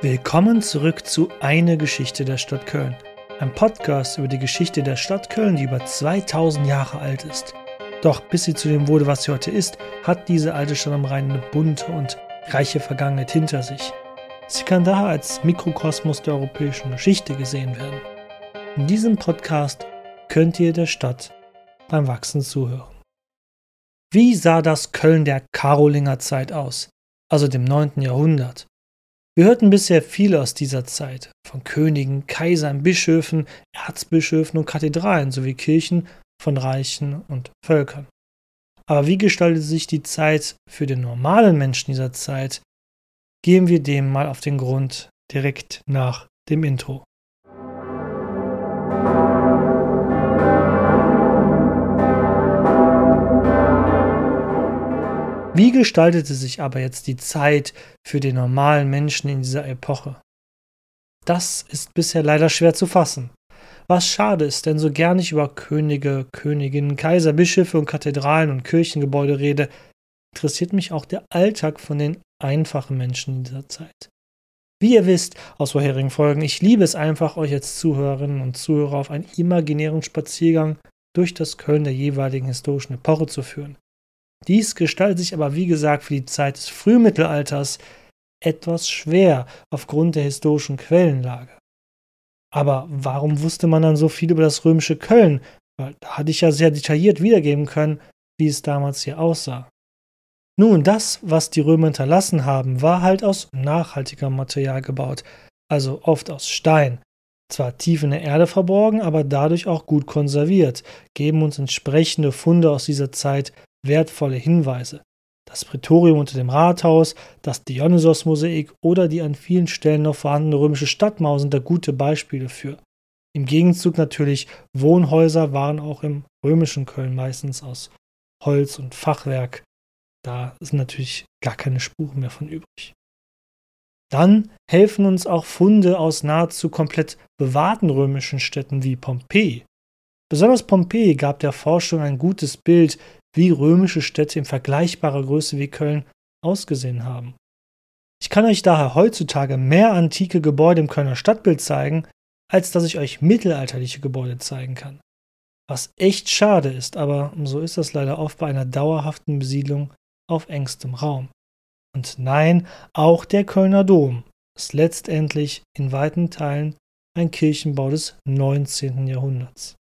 Willkommen zurück zu Eine Geschichte der Stadt Köln. Ein Podcast über die Geschichte der Stadt Köln, die über 2000 Jahre alt ist. Doch bis sie zu dem wurde, was sie heute ist, hat diese alte Stadt am Rhein eine bunte und reiche Vergangenheit hinter sich. Sie kann daher als Mikrokosmos der europäischen Geschichte gesehen werden. In diesem Podcast könnt ihr der Stadt beim Wachsen zuhören. Wie sah das Köln der Karolinger Zeit aus, also dem 9. Jahrhundert? Wir hörten bisher viel aus dieser Zeit, von Königen, Kaisern, Bischöfen, Erzbischöfen und Kathedralen sowie Kirchen von Reichen und Völkern. Aber wie gestaltet sich die Zeit für den normalen Menschen dieser Zeit? Gehen wir dem mal auf den Grund direkt nach dem Intro. Wie gestaltete sich aber jetzt die Zeit für den normalen Menschen in dieser Epoche? Das ist bisher leider schwer zu fassen. Was schade ist, denn so gern ich über Könige, Königinnen, Kaiser, Bischöfe und Kathedralen und Kirchengebäude rede, interessiert mich auch der Alltag von den einfachen Menschen in dieser Zeit. Wie ihr wisst aus vorherigen Folgen, ich liebe es einfach, euch als Zuhörerinnen und Zuhörer auf einen imaginären Spaziergang durch das Köln der jeweiligen historischen Epoche zu führen. Dies gestaltet sich aber, wie gesagt, für die Zeit des Frühmittelalters etwas schwer aufgrund der historischen Quellenlage. Aber warum wusste man dann so viel über das römische Köln? Weil da hatte ich ja sehr detailliert wiedergeben können, wie es damals hier aussah. Nun, das, was die Römer hinterlassen haben, war halt aus nachhaltigem Material gebaut, also oft aus Stein. Zwar tief in der Erde verborgen, aber dadurch auch gut konserviert, geben uns entsprechende Funde aus dieser Zeit wertvolle Hinweise. Das Prätorium unter dem Rathaus, das Dionysos-Mosaik oder die an vielen Stellen noch vorhandene römische Stadtmauer sind da gute Beispiele für. Im Gegenzug natürlich, Wohnhäuser waren auch im römischen Köln meistens aus Holz und Fachwerk. Da sind natürlich gar keine Spuren mehr von übrig. Dann helfen uns auch Funde aus nahezu komplett bewahrten römischen Städten wie Pompeji. Besonders Pompeji gab der Forschung ein gutes Bild, wie römische Städte in vergleichbarer Größe wie Köln ausgesehen haben. Ich kann euch daher heutzutage mehr antike Gebäude im Kölner Stadtbild zeigen, als dass ich euch mittelalterliche Gebäude zeigen kann. Was echt schade ist, aber so ist das leider oft bei einer dauerhaften Besiedlung auf engstem Raum. Und nein, auch der Kölner Dom ist letztendlich in weiten Teilen ein Kirchenbau des 19. Jahrhunderts.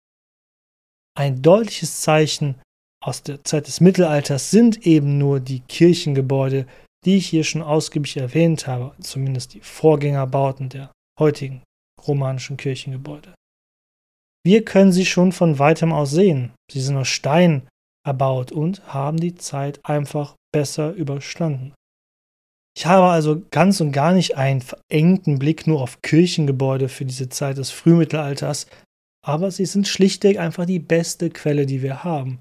Ein deutliches Zeichen aus der Zeit des Mittelalters sind eben nur die Kirchengebäude, die ich hier schon ausgiebig erwähnt habe, zumindest die Vorgängerbauten der heutigen romanischen Kirchengebäude. Wir können sie schon von weitem aus sehen. Sie sind aus Stein erbaut und haben die Zeit einfach besser überstanden. Ich habe also ganz und gar nicht einen verengten Blick nur auf Kirchengebäude für diese Zeit des Frühmittelalters, aber sie sind schlichtweg einfach die beste Quelle, die wir haben.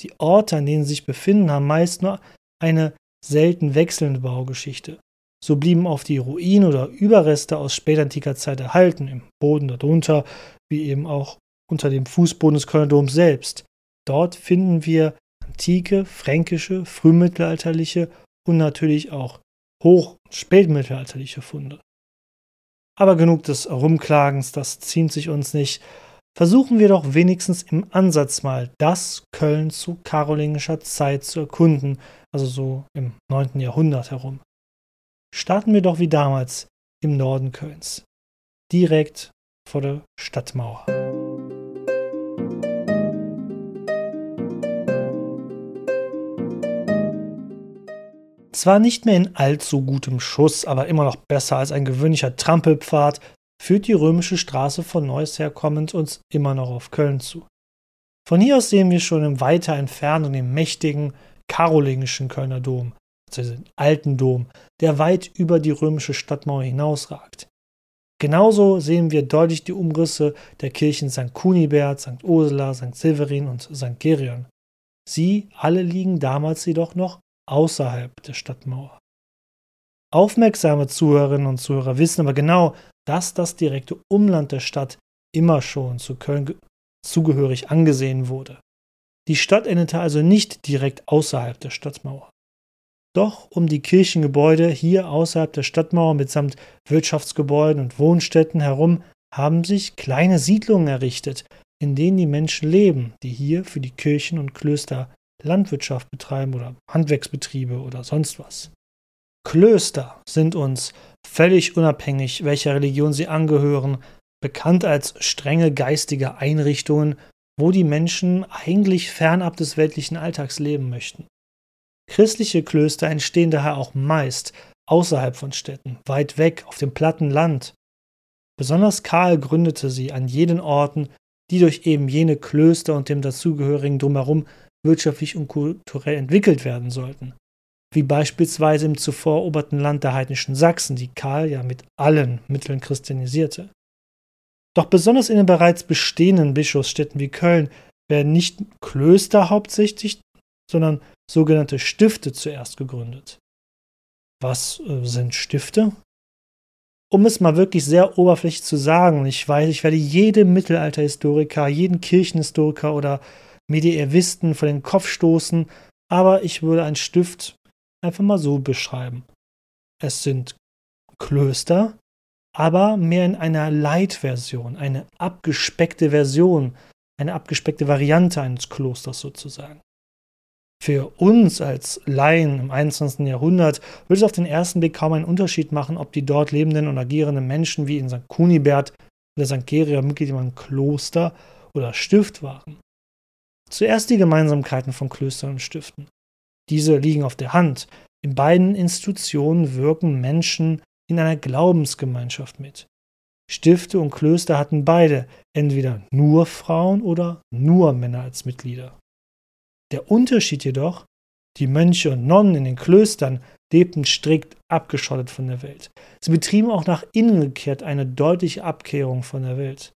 Die Orte, an denen sie sich befinden, haben meist nur eine selten wechselnde Baugeschichte. So blieben oft die Ruinen oder Überreste aus spätantiker Zeit erhalten, im Boden darunter, wie eben auch unter dem Fußboden des Kölner Doms selbst. Dort finden wir antike, fränkische, frühmittelalterliche und natürlich auch hoch- und spätmittelalterliche Funde. Aber genug des Rumklagens, das ziemt sich uns nicht. Versuchen wir doch wenigstens im Ansatz mal das Köln zu karolingischer Zeit zu erkunden, also so im 9. Jahrhundert herum. Starten wir doch wie damals im Norden Kölns, direkt vor der Stadtmauer. Zwar nicht mehr in allzu gutem Schuss, aber immer noch besser als ein gewöhnlicher Trampelpfad, führt die römische Straße von Neuss herkommend uns immer noch auf Köln zu. Von hier aus sehen wir schon im weiter Entfernung den mächtigen karolingischen Kölner Dom, also den alten Dom, der weit über die römische Stadtmauer hinausragt. Genauso sehen wir deutlich die Umrisse der Kirchen St. Kunibert, St. Ursula, St. Severin und St. Gerion. Sie alle liegen damals jedoch noch außerhalb der Stadtmauer. Aufmerksame Zuhörerinnen und Zuhörer wissen aber genau, dass das direkte Umland der Stadt immer schon zu Köln zugehörig angesehen wurde. Die Stadt endete also nicht direkt außerhalb der Stadtmauer. Doch um die Kirchengebäude hier außerhalb der Stadtmauer mitsamt Wirtschaftsgebäuden und Wohnstätten herum haben sich kleine Siedlungen errichtet, in denen die Menschen leben, die hier für die Kirchen und Klöster Landwirtschaft betreiben oder Handwerksbetriebe oder sonst was. Klöster sind uns, völlig unabhängig, welcher Religion sie angehören, bekannt als strenge geistige Einrichtungen, wo die Menschen eigentlich fernab des weltlichen Alltags leben möchten. Christliche Klöster entstehen daher auch meist außerhalb von Städten, weit weg auf dem platten Land. Besonders Karl gründete sie an jenen Orten, die durch eben jene Klöster und dem dazugehörigen Drumherum wirtschaftlich und kulturell entwickelt werden sollten. Wie beispielsweise im zuvor eroberten Land der heidnischen Sachsen, die Karl ja mit allen Mitteln christianisierte. Doch besonders in den bereits bestehenden Bischofsstädten wie Köln werden nicht Klöster hauptsächlich, sondern sogenannte Stifte zuerst gegründet. Was äh, sind Stifte? Um es mal wirklich sehr oberflächlich zu sagen, ich weiß, ich werde jedem Mittelalterhistoriker, jeden Kirchenhistoriker oder Medievisten vor den Kopf stoßen, aber ich würde ein Stift einfach mal so beschreiben. Es sind Klöster, aber mehr in einer Light-Version, eine abgespeckte Version, eine abgespeckte Variante eines Klosters sozusagen. Für uns als Laien im 21. Jahrhundert würde es auf den ersten Blick kaum einen Unterschied machen, ob die dort lebenden und agierenden Menschen wie in St. Kunibert oder St. Geria Mitglied in einem Kloster oder Stift waren. Zuerst die Gemeinsamkeiten von Klöstern und Stiften. Diese liegen auf der Hand. In beiden Institutionen wirken Menschen in einer Glaubensgemeinschaft mit. Stifte und Klöster hatten beide entweder nur Frauen oder nur Männer als Mitglieder. Der Unterschied jedoch, die Mönche und Nonnen in den Klöstern lebten strikt abgeschottet von der Welt. Sie betrieben auch nach innen gekehrt eine deutliche Abkehrung von der Welt.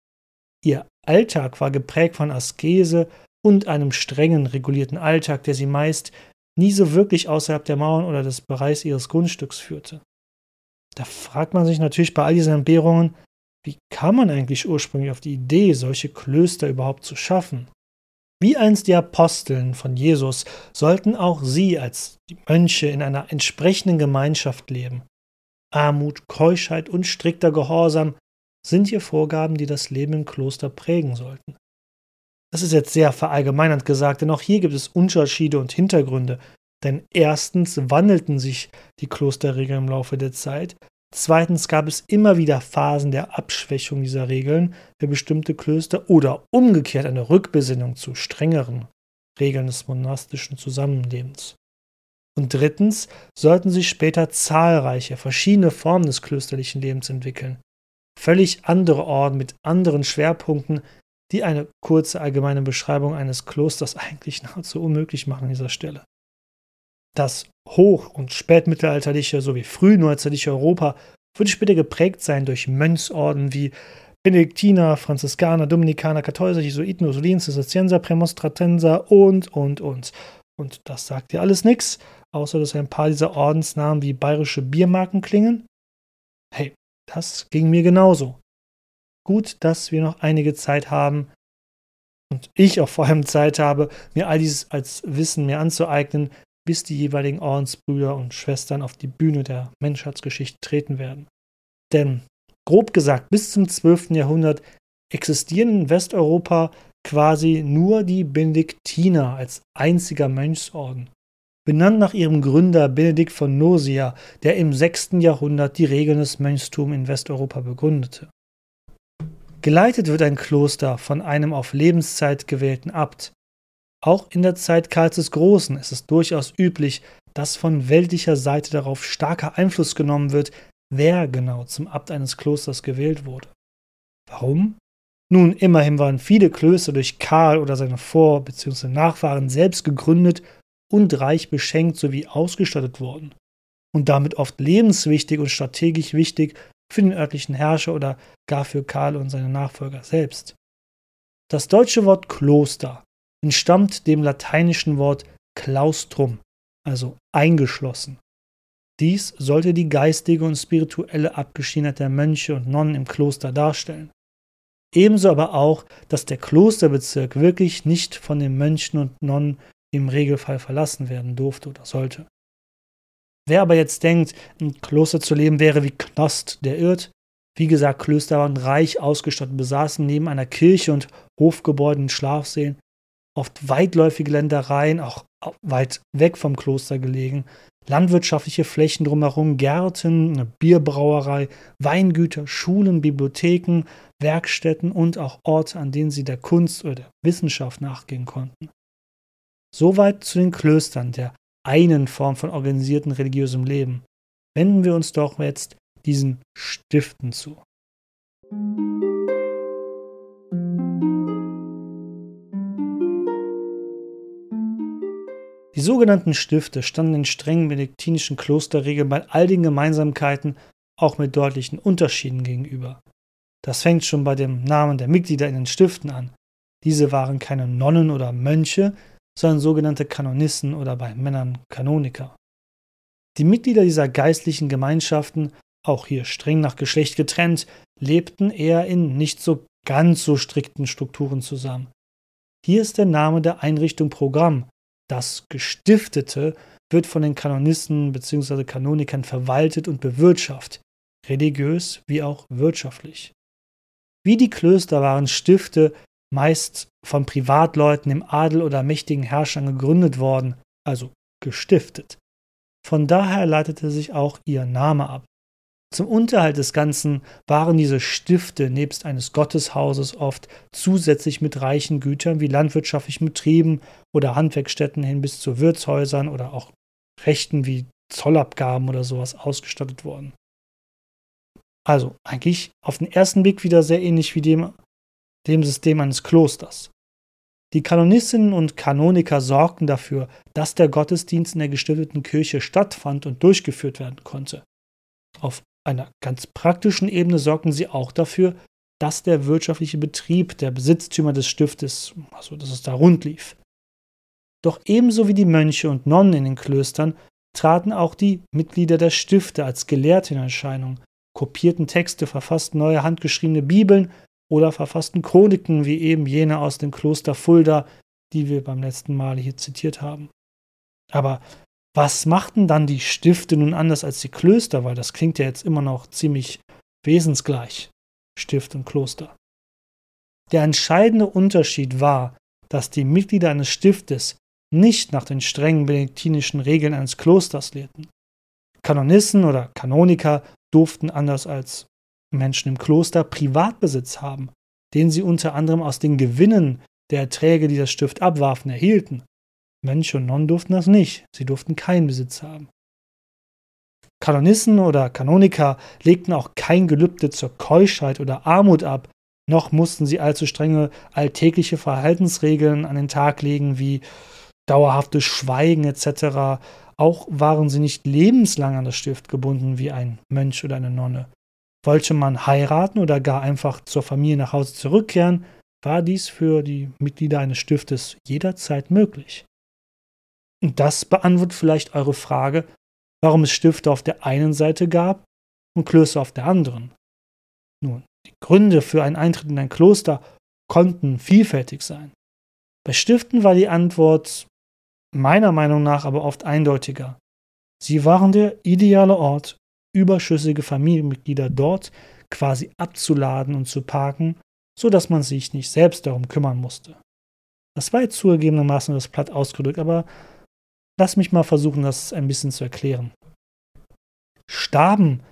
Ihr Alltag war geprägt von Askese und einem strengen, regulierten Alltag, der sie meist nie so wirklich außerhalb der Mauern oder des Bereichs ihres Grundstücks führte. Da fragt man sich natürlich bei all diesen Entbehrungen, wie kam man eigentlich ursprünglich auf die Idee, solche Klöster überhaupt zu schaffen? Wie einst die Aposteln von Jesus sollten auch sie als die Mönche in einer entsprechenden Gemeinschaft leben. Armut, Keuschheit und strikter Gehorsam sind hier Vorgaben, die das Leben im Kloster prägen sollten. Das ist jetzt sehr verallgemeinernd gesagt, denn auch hier gibt es Unterschiede und Hintergründe. Denn erstens wandelten sich die Klosterregeln im Laufe der Zeit Zweitens gab es immer wieder Phasen der Abschwächung dieser Regeln für bestimmte Klöster oder umgekehrt eine Rückbesinnung zu strengeren Regeln des monastischen Zusammenlebens. Und drittens sollten sich später zahlreiche verschiedene Formen des klösterlichen Lebens entwickeln. Völlig andere Orden mit anderen Schwerpunkten, die eine kurze allgemeine Beschreibung eines Klosters eigentlich nahezu unmöglich machen an dieser Stelle. Das hoch- und spätmittelalterliche sowie frühneuzeitliche Europa würde später geprägt sein durch Mönchsorden wie Benediktiner, Franziskaner, Dominikaner, Kartäuser, Jesuiten, Ursulinen, Zisterzienser, Prämonstratenser und, und, und. Und das sagt dir alles nichts, außer dass ein paar dieser Ordensnamen wie bayerische Biermarken klingen. Hey, das ging mir genauso. Gut, dass wir noch einige Zeit haben und ich auch vor allem Zeit habe, mir all dieses als Wissen mir anzueignen, bis die jeweiligen Ordensbrüder und Schwestern auf die Bühne der Menschheitsgeschichte treten werden. Denn, grob gesagt, bis zum 12. Jahrhundert existieren in Westeuropa quasi nur die Benediktiner als einziger Mönchsorden. Benannt nach ihrem Gründer Benedikt von Nursia, der im 6. Jahrhundert die Regeln des Mönchstums in Westeuropa begründete. Geleitet wird ein Kloster von einem auf Lebenszeit gewählten Abt, auch in der Zeit Karls des Großen ist es durchaus üblich, dass von weltlicher Seite darauf starker Einfluss genommen wird, wer genau zum Abt eines Klosters gewählt wurde. Warum? Nun, immerhin waren viele Klöster durch Karl oder seine Vor- bzw. Nachfahren selbst gegründet und reich beschenkt sowie ausgestattet worden und damit oft lebenswichtig und strategisch wichtig für den örtlichen Herrscher oder gar für Karl und seine Nachfolger selbst. Das deutsche Wort Kloster entstammt dem lateinischen Wort claustrum, also eingeschlossen. Dies sollte die geistige und spirituelle Abgeschiedenheit der Mönche und Nonnen im Kloster darstellen. Ebenso aber auch, dass der Klosterbezirk wirklich nicht von den Mönchen und Nonnen im Regelfall verlassen werden durfte oder sollte. Wer aber jetzt denkt, im Kloster zu leben wäre wie Knost, der irrt. Wie gesagt, Klöster waren reich ausgestattet, besaßen neben einer Kirche und Hofgebäuden Schlafsälen, oft weitläufige Ländereien, auch weit weg vom Kloster gelegen, landwirtschaftliche Flächen drumherum, Gärten, eine Bierbrauerei, Weingüter, Schulen, Bibliotheken, Werkstätten und auch Orte, an denen sie der Kunst oder der Wissenschaft nachgehen konnten. Soweit zu den Klöstern, der einen Form von organisierten religiösem Leben. Wenden wir uns doch jetzt diesen Stiften zu. Die sogenannten Stifte standen den strengen benediktinischen Klosterregeln bei all den Gemeinsamkeiten auch mit deutlichen Unterschieden gegenüber. Das fängt schon bei dem Namen der Mitglieder in den Stiften an. Diese waren keine Nonnen oder Mönche, sondern sogenannte Kanonissen oder bei Männern Kanoniker. Die Mitglieder dieser geistlichen Gemeinschaften, auch hier streng nach Geschlecht getrennt, lebten eher in nicht so ganz so strikten Strukturen zusammen. Hier ist der Name der Einrichtung Programm, das Gestiftete wird von den Kanonisten bzw. Kanonikern verwaltet und bewirtschaftet, religiös wie auch wirtschaftlich. Wie die Klöster waren Stifte meist von Privatleuten im Adel oder mächtigen Herrschern gegründet worden, also gestiftet. Von daher leitete sich auch ihr Name ab. Zum Unterhalt des Ganzen waren diese Stifte nebst eines Gotteshauses oft zusätzlich mit reichen Gütern wie landwirtschaftlichen Betrieben oder Handwerkstätten hin bis zu Wirtshäusern oder auch Rechten wie Zollabgaben oder sowas ausgestattet worden. Also eigentlich auf den ersten Blick wieder sehr ähnlich wie dem, dem System eines Klosters. Die Kanonistinnen und Kanoniker sorgten dafür, dass der Gottesdienst in der gestifteten Kirche stattfand und durchgeführt werden konnte. Auf einer ganz praktischen Ebene sorgten sie auch dafür, dass der wirtschaftliche Betrieb der Besitztümer des Stiftes, also dass es da rund lief. Doch ebenso wie die Mönche und Nonnen in den Klöstern traten auch die Mitglieder der Stifte als Gelehrte in Erscheinung, kopierten Texte, verfassten neue handgeschriebene Bibeln oder verfassten Chroniken wie eben jene aus dem Kloster Fulda, die wir beim letzten Mal hier zitiert haben. Aber was machten dann die Stifte nun anders als die Klöster? Weil das klingt ja jetzt immer noch ziemlich wesensgleich, Stift und Kloster. Der entscheidende Unterschied war, dass die Mitglieder eines Stiftes nicht nach den strengen benediktinischen Regeln eines Klosters lehrten. Kanonissen oder Kanoniker durften anders als Menschen im Kloster Privatbesitz haben, den sie unter anderem aus den Gewinnen der Erträge, die das Stift abwarfen, erhielten. Mönche und Nonnen durften das nicht, sie durften keinen Besitz haben. Kanonissen oder Kanoniker legten auch kein Gelübde zur Keuschheit oder Armut ab, noch mussten sie allzu strenge alltägliche Verhaltensregeln an den Tag legen, wie dauerhaftes Schweigen etc. Auch waren sie nicht lebenslang an das Stift gebunden wie ein Mönch oder eine Nonne. Wollte man heiraten oder gar einfach zur Familie nach Hause zurückkehren, war dies für die Mitglieder eines Stiftes jederzeit möglich. Und das beantwortet vielleicht eure Frage, warum es Stifte auf der einen Seite gab und Klöster auf der anderen. Nun, die Gründe für einen Eintritt in ein Kloster konnten vielfältig sein. Bei Stiften war die Antwort meiner Meinung nach aber oft eindeutiger. Sie waren der ideale Ort, überschüssige Familienmitglieder dort quasi abzuladen und zu parken, so dass man sich nicht selbst darum kümmern musste. Das war jetzt zugegebenermaßen das platt ausgedrückt, aber lass mich mal versuchen, das ein bisschen zu erklären. Starben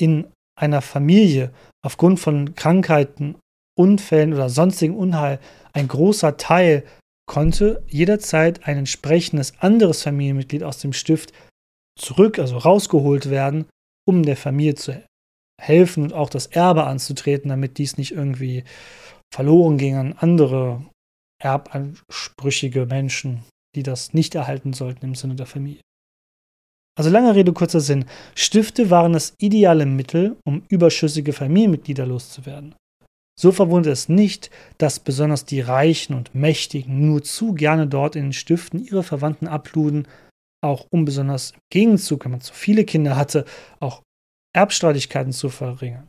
in einer Familie aufgrund von Krankheiten, Unfällen oder sonstigem Unheil ein großer Teil konnte jederzeit ein entsprechendes anderes Familienmitglied aus dem Stift zurück, also rausgeholt werden, um der Familie zu helfen und auch das Erbe anzutreten, damit dies nicht irgendwie verloren ging an andere erbansprüchige Menschen, die das nicht erhalten sollten im Sinne der Familie. Also lange Rede, kurzer Sinn. Stifte waren das ideale Mittel, um überschüssige Familienmitglieder loszuwerden. So verwundert es nicht, dass besonders die Reichen und Mächtigen nur zu gerne dort in den Stiften ihre Verwandten abluden, auch um besonders im Gegenzug, wenn man zu viele Kinder hatte, auch Erbstreitigkeiten zu verringern.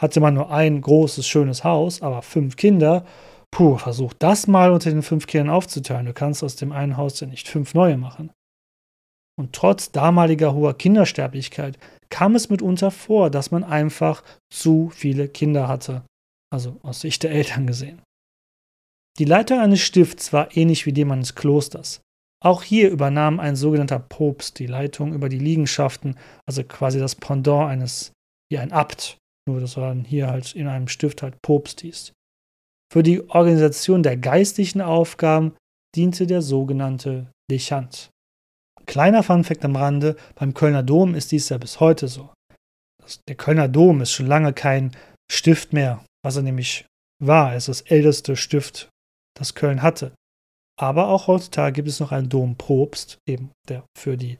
Hatte man nur ein großes, schönes Haus, aber fünf Kinder, puh, versuch das mal unter den fünf Kindern aufzuteilen. Du kannst aus dem einen Haus ja nicht fünf neue machen. Und trotz damaliger hoher Kindersterblichkeit kam es mitunter vor, dass man einfach zu viele Kinder hatte. Also aus Sicht der Eltern gesehen. Die Leitung eines Stifts war ähnlich wie dem eines Klosters. Auch hier übernahm ein sogenannter Propst die Leitung über die Liegenschaften, also quasi das Pendant eines, wie ein Abt, nur dass er dann hier halt in einem Stift halt Propst hieß. Für die Organisation der geistlichen Aufgaben diente der sogenannte Dechant. Kleiner Funfact am Rande, beim Kölner Dom ist dies ja bis heute so. Der Kölner Dom ist schon lange kein Stift mehr, was er nämlich war. Er ist das älteste Stift, das Köln hatte. Aber auch heutzutage gibt es noch einen Dompropst, eben der für die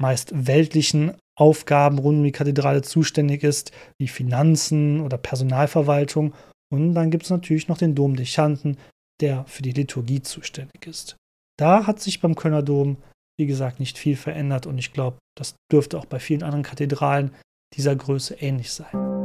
meist weltlichen Aufgaben rund um die Kathedrale zuständig ist, wie Finanzen oder Personalverwaltung. Und dann gibt es natürlich noch den Domdechanten, der für die Liturgie zuständig ist. Da hat sich beim Kölner Dom, wie gesagt, nicht viel verändert und ich glaube, das dürfte auch bei vielen anderen Kathedralen dieser Größe ähnlich sein.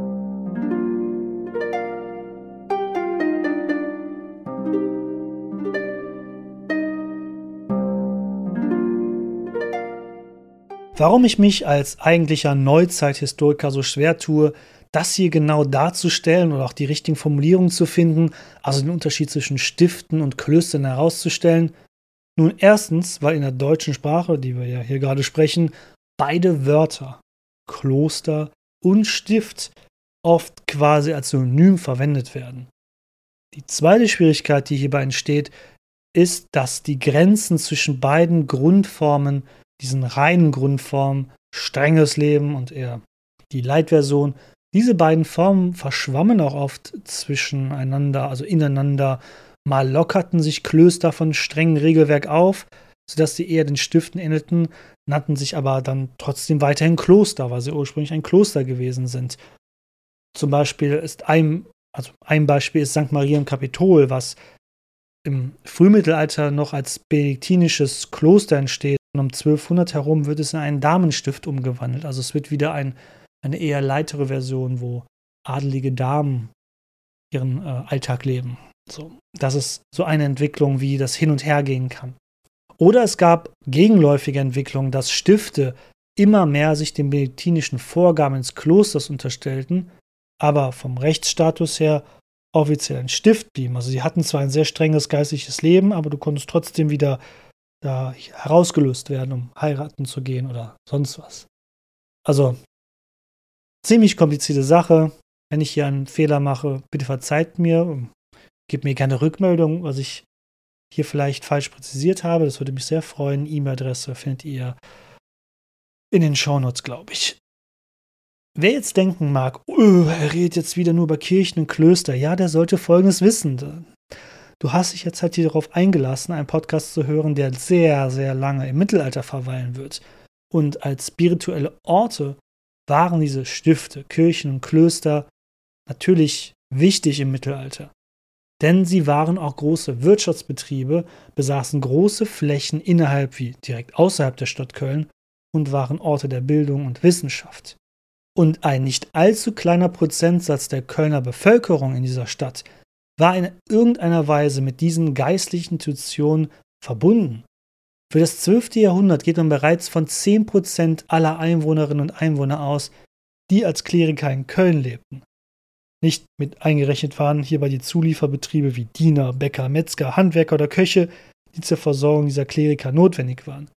Warum ich mich als eigentlicher Neuzeithistoriker so schwer tue, das hier genau darzustellen oder auch die richtigen Formulierungen zu finden, also den Unterschied zwischen Stiften und Klöstern herauszustellen? Nun erstens, weil in der deutschen Sprache, die wir ja hier gerade sprechen, beide Wörter, Kloster und Stift, oft quasi als Synonym verwendet werden. Die zweite Schwierigkeit, die hierbei entsteht, ist, dass die Grenzen zwischen beiden Grundformen diesen reinen Grundformen, strenges Leben und eher die Light-Version, diese beiden Formen verschwammen auch oft zwischeneinander, also ineinander. Mal lockerten sich Klöster von strengem Regelwerk auf, sodass sie eher den Stiften ähnelten, nannten sich aber dann trotzdem weiterhin Kloster, weil sie ursprünglich ein Kloster gewesen sind. Zum Beispiel ist ein, also ein Beispiel ist St. Maria im Kapitol, was im Frühmittelalter noch als benediktinisches Kloster entsteht um 1200 herum wird es in einen Damenstift umgewandelt. Also es wird wieder ein, eine eher leitere Version, wo adelige Damen ihren äh, Alltag leben. So, das ist so eine Entwicklung, wie das hin und her gehen kann. Oder es gab gegenläufige Entwicklungen, dass Stifte immer mehr sich den medizinischen Vorgaben ins Klosters unterstellten, aber vom Rechtsstatus her offiziell ein Stift blieben. Also sie hatten zwar ein sehr strenges geistliches Leben, aber du konntest trotzdem wieder da herausgelöst werden, um heiraten zu gehen oder sonst was. Also, ziemlich komplizierte Sache. Wenn ich hier einen Fehler mache, bitte verzeiht mir. Gebt mir gerne Rückmeldung, was ich hier vielleicht falsch präzisiert habe. Das würde mich sehr freuen. E-Mail-Adresse findet ihr in den Shownotes, glaube ich. Wer jetzt denken mag, oh, er redet jetzt wieder nur über Kirchen und Klöster, ja, der sollte Folgendes wissen du hast dich jetzt halt hier darauf eingelassen, einen Podcast zu hören, der sehr, sehr lange im Mittelalter verweilen wird. Und als spirituelle Orte waren diese Stifte, Kirchen und Klöster natürlich wichtig im Mittelalter. Denn sie waren auch große Wirtschaftsbetriebe, besaßen große Flächen innerhalb wie direkt außerhalb der Stadt Köln und waren Orte der Bildung und Wissenschaft. Und ein nicht allzu kleiner Prozentsatz der Kölner Bevölkerung in dieser Stadt war in irgendeiner Weise mit diesen geistlichen Institutionen verbunden. Für das 12. Jahrhundert geht man bereits von 10% aller Einwohnerinnen und Einwohner aus, die als Kleriker in Köln lebten. Nicht mit eingerechnet waren hierbei die Zulieferbetriebe wie Diener, Bäcker, Metzger, Handwerker oder Köche, die zur Versorgung dieser Kleriker notwendig waren.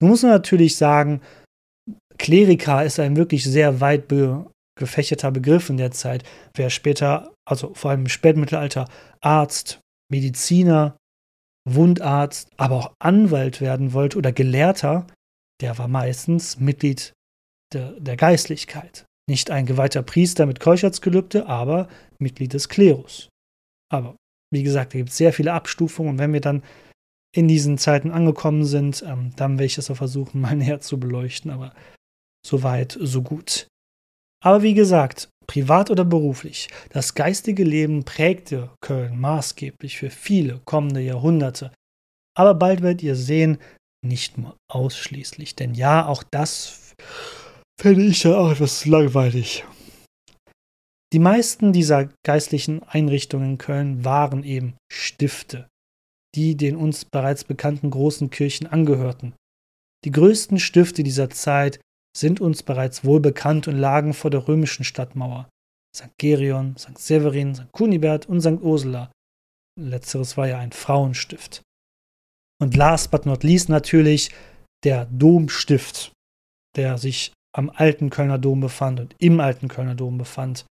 Nun muss man natürlich sagen, Kleriker ist ein wirklich sehr weit gefächerter Begriff in der Zeit. Wer später, also vor allem im Spätmittelalter, Arzt, Mediziner, Wundarzt, aber auch Anwalt werden wollte oder Gelehrter, der war meistens Mitglied der, der Geistlichkeit. Nicht ein geweihter Priester mit Keuschheitsgelübde, aber Mitglied des Klerus. Aber wie gesagt, da gibt es sehr viele Abstufungen und wenn wir dann in diesen Zeiten angekommen sind, ähm, dann werde ich das auch versuchen, mal näher zu beleuchten, aber soweit, so gut. Aber wie gesagt, privat oder beruflich, das geistige Leben prägte Köln maßgeblich für viele kommende Jahrhunderte. Aber bald werdet ihr sehen, nicht nur ausschließlich, denn ja, auch das fände ich ja auch etwas langweilig. Die meisten dieser geistlichen Einrichtungen in Köln waren eben Stifte, die den uns bereits bekannten großen Kirchen angehörten. Die größten Stifte dieser Zeit sind uns bereits wohl bekannt und lagen vor der römischen Stadtmauer. St. Gerion, St. Severin, St. Kunibert und St. Ursula. Letzteres war ja ein Frauenstift. Und last but not least natürlich der Domstift, der sich am alten Kölner Dom befand und im alten Kölner Dom befand.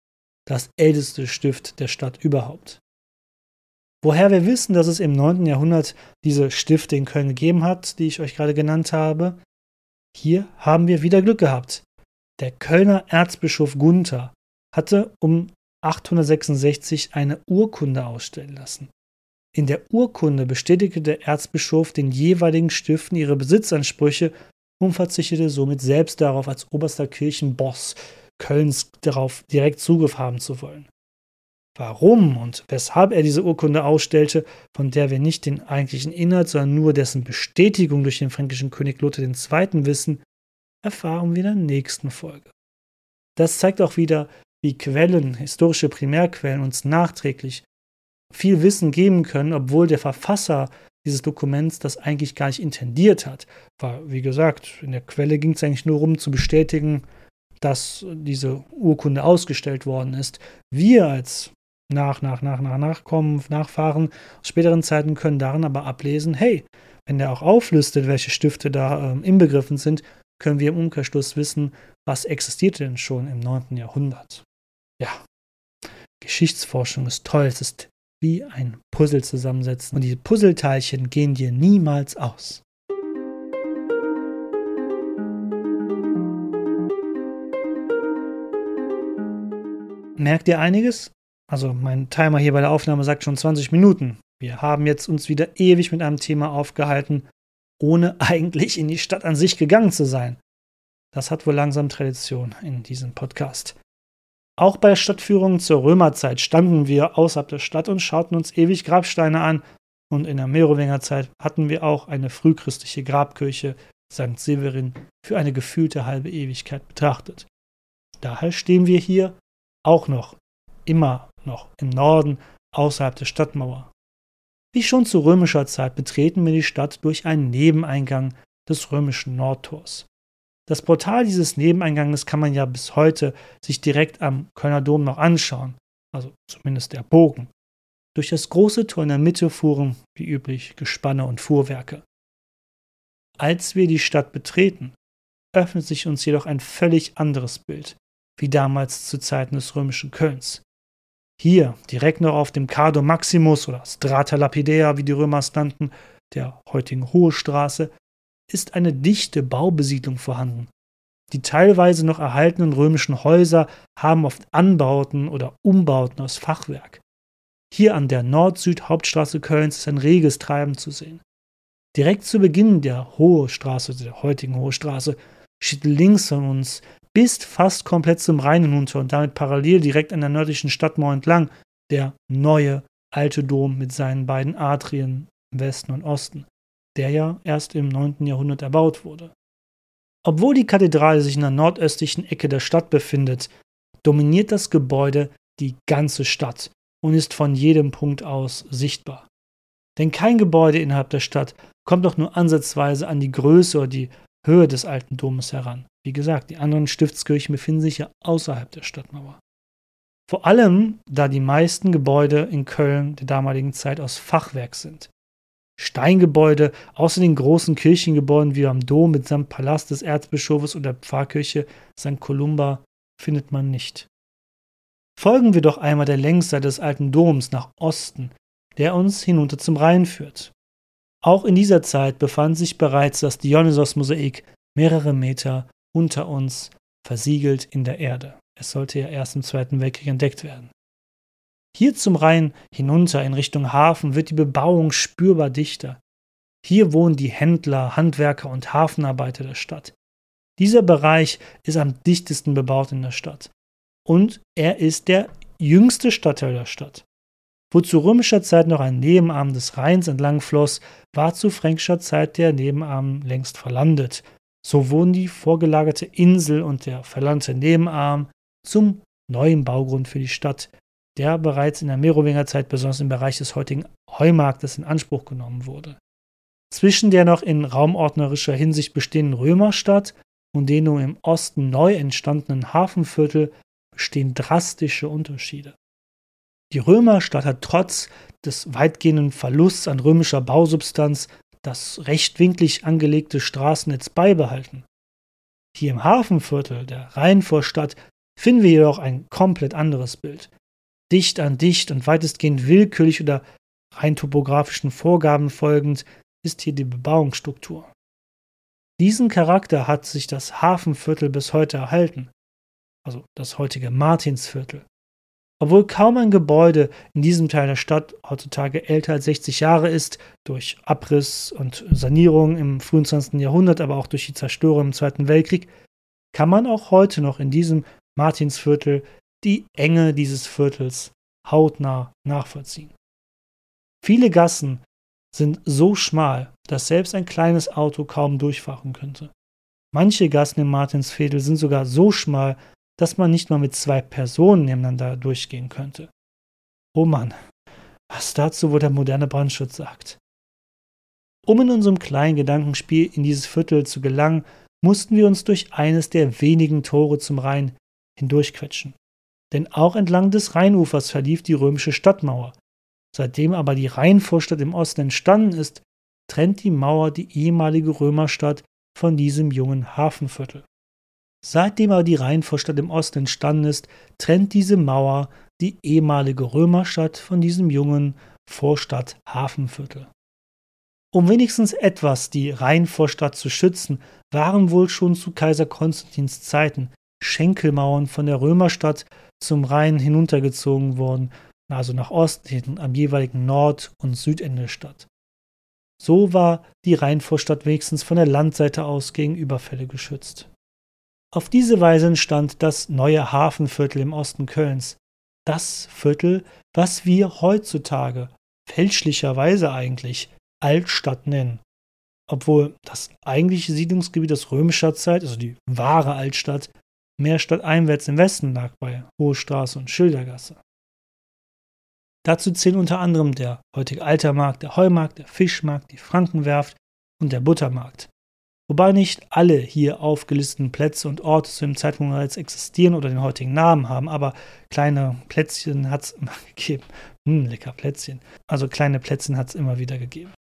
Das älteste Stift der Stadt überhaupt. Woher wir wissen, dass es im 9. Jahrhundert diese Stifte in Köln gegeben hat, die ich euch gerade genannt habe, hier haben wir wieder Glück gehabt. Der Kölner Erzbischof Gunther hatte um 866 eine Urkunde ausstellen lassen. In der Urkunde bestätigte der Erzbischof den jeweiligen Stiften ihre Besitzansprüche und verzichtete somit selbst darauf, als oberster Kirchenboss Kölns darauf direkt Zugriff haben zu wollen. Warum und weshalb er diese Urkunde ausstellte, von der wir nicht den eigentlichen Inhalt, sondern nur dessen Bestätigung durch den fränkischen König Lothar II. wissen, erfahren wir in der nächsten Folge. Das zeigt auch wieder, wie Quellen, historische Primärquellen uns nachträglich viel Wissen geben können, obwohl der Verfasser dieses Dokuments das eigentlich gar nicht intendiert hat. War, wie gesagt, in der Quelle ging es eigentlich nur darum zu bestätigen, dass diese Urkunde ausgestellt worden ist. Wir als nach, nach, nach, nach, Nachkommen, Nachfahren aus späteren Zeiten können darin aber ablesen, hey, wenn der auch auflistet, welche Stifte da ähm, inbegriffen sind, können wir im Umkehrschluss wissen, was existierte denn schon im 9. Jahrhundert. Ja, Geschichtsforschung ist toll, es ist wie ein Puzzle zusammensetzen und diese Puzzleteilchen gehen dir niemals aus. Merkt ihr einiges? Also mein Timer hier bei der Aufnahme sagt schon 20 Minuten. Wir haben jetzt uns wieder ewig mit einem Thema aufgehalten, ohne eigentlich in die Stadt an sich gegangen zu sein. Das hat wohl langsam Tradition in diesem Podcast. Auch bei Stadtführungen zur Römerzeit standen wir außerhalb der Stadt und schauten uns ewig Grabsteine an. Und in der Merowingerzeit hatten wir auch eine frühchristliche Grabkirche St. Severin für eine gefühlte halbe Ewigkeit betrachtet. Daher stehen wir hier auch noch immer noch im Norden außerhalb der Stadtmauer. Wie schon zu römischer Zeit betreten wir die Stadt durch einen Nebeneingang des römischen Nordtors. Das Portal dieses Nebeneinganges kann man ja bis heute sich direkt am Kölner Dom noch anschauen, also zumindest der Bogen. Durch das große Tor in der Mitte fuhren, wie üblich, Gespanne und Fuhrwerke. Als wir die Stadt betreten, öffnet sich uns jedoch ein völlig anderes Bild, wie damals zu Zeiten des römischen Kölns. Hier, direkt noch auf dem Cardo Maximus oder Strata Lapidea, wie die Römer es nannten, der heutigen Hohe Straße, ist eine dichte Baubesiedlung vorhanden. Die teilweise noch erhaltenen römischen Häuser haben oft Anbauten oder Umbauten aus Fachwerk. Hier an der Nord-Süd-Hauptstraße Kölns ist ein reges Treiben zu sehen. Direkt zu Beginn der Hohe Straße, der heutigen Hohe Straße, steht links von uns bis fast komplett zum Rhein hinunter und damit parallel direkt an der nördlichen Stadtmauer entlang der neue alte Dom mit seinen beiden Atrien im Westen und Osten, der ja erst im 9. Jahrhundert erbaut wurde. Obwohl die Kathedrale sich in der nordöstlichen Ecke der Stadt befindet, dominiert das Gebäude die ganze Stadt und ist von jedem Punkt aus sichtbar. Denn kein Gebäude innerhalb der Stadt kommt doch nur ansatzweise an die Größe oder die Höhe des alten Domes heran. Wie gesagt, die anderen Stiftskirchen befinden sich ja außerhalb der Stadtmauer. Vor allem, da die meisten Gebäude in Köln der damaligen Zeit aus Fachwerk sind. Steingebäude, außer den großen Kirchengebäuden wie am Dom mitsamt Palast des Erzbischofes und der Pfarrkirche St. Columba, findet man nicht. Folgen wir doch einmal der Längsseite des alten Doms nach Osten, der uns hinunter zum Rhein führt. Auch in dieser Zeit befand sich bereits das Dionysos-Mosaik mehrere Meter unter uns versiegelt in der Erde. Es sollte ja erst im Zweiten Weltkrieg entdeckt werden. Hier zum Rhein hinunter in Richtung Hafen wird die Bebauung spürbar dichter. Hier wohnen die Händler, Handwerker und Hafenarbeiter der Stadt. Dieser Bereich ist am dichtesten bebaut in der Stadt. Und er ist der jüngste Stadtteil der Stadt. Wo zu römischer Zeit noch ein Nebenarm des Rheins entlang floss, war zu fränkischer Zeit der Nebenarm längst verlandet so wurden die vorgelagerte Insel und der verlangte Nebenarm zum neuen Baugrund für die Stadt, der bereits in der Merowingerzeit besonders im Bereich des heutigen Heumarktes in Anspruch genommen wurde. zwischen der noch in raumordnerischer Hinsicht bestehenden Römerstadt und den nur im Osten neu entstandenen Hafenviertel bestehen drastische Unterschiede. Die Römerstadt hat trotz des weitgehenden Verlusts an römischer Bausubstanz das rechtwinklig angelegte Straßennetz beibehalten. Hier im Hafenviertel der Rheinvorstadt finden wir jedoch ein komplett anderes Bild. Dicht an dicht und weitestgehend willkürlich oder rein topografischen Vorgaben folgend ist hier die Bebauungsstruktur. Diesen Charakter hat sich das Hafenviertel bis heute erhalten, also das heutige Martinsviertel. Obwohl kaum ein Gebäude in diesem Teil der Stadt heutzutage älter als 60 Jahre ist, durch Abriss und Sanierung im frühen 20. Jahrhundert, aber auch durch die Zerstörung im Zweiten Weltkrieg, kann man auch heute noch in diesem Martinsviertel die Enge dieses Viertels hautnah nachvollziehen. Viele Gassen sind so schmal, dass selbst ein kleines Auto kaum durchfahren könnte. Manche Gassen im Martinsviertel sind sogar so schmal, dass man nicht mal mit zwei Personen nebeneinander durchgehen könnte. Oh Mann, was dazu wohl der moderne Brandschutz sagt. Um in unserem kleinen Gedankenspiel in dieses Viertel zu gelangen, mussten wir uns durch eines der wenigen Tore zum Rhein hindurchquetschen. Denn auch entlang des Rheinufers verlief die römische Stadtmauer. Seitdem aber die Rheinvorstadt im Osten entstanden ist, trennt die Mauer die ehemalige Römerstadt von diesem jungen Hafenviertel. Seitdem aber die Rheinvorstadt im Osten entstanden ist, trennt diese Mauer die ehemalige Römerstadt von diesem jungen Vorstadt-Hafenviertel. Um wenigstens etwas die Rheinvorstadt zu schützen, waren wohl schon zu Kaiser Konstantins Zeiten Schenkelmauern von der Römerstadt zum Rhein hinuntergezogen worden, also nach Osten am jeweiligen Nord- und Südende der Stadt. So war die Rheinvorstadt wenigstens von der Landseite aus gegen Überfälle geschützt. Auf diese Weise entstand das neue Hafenviertel im Osten Kölns. Das Viertel, was wir heutzutage fälschlicherweise eigentlich Altstadt nennen. Obwohl das eigentliche Siedlungsgebiet aus römischer Zeit, also die wahre Altstadt, mehr stadteinwärts im Westen lag bei Hohe Straße und Schildergasse. Dazu zählen unter anderem der heutige Altermarkt, der Heumarkt, der Fischmarkt, die Frankenwerft und der Buttermarkt. Wobei nicht alle hier aufgelisteten Plätze und Orte zu dem Zeitpunkt bereits existieren oder den heutigen Namen haben, aber kleine Plätzchen hat es immer gegeben. Hm, lecker Plätzchen. Also kleine Plätzchen hat es immer wieder gegeben.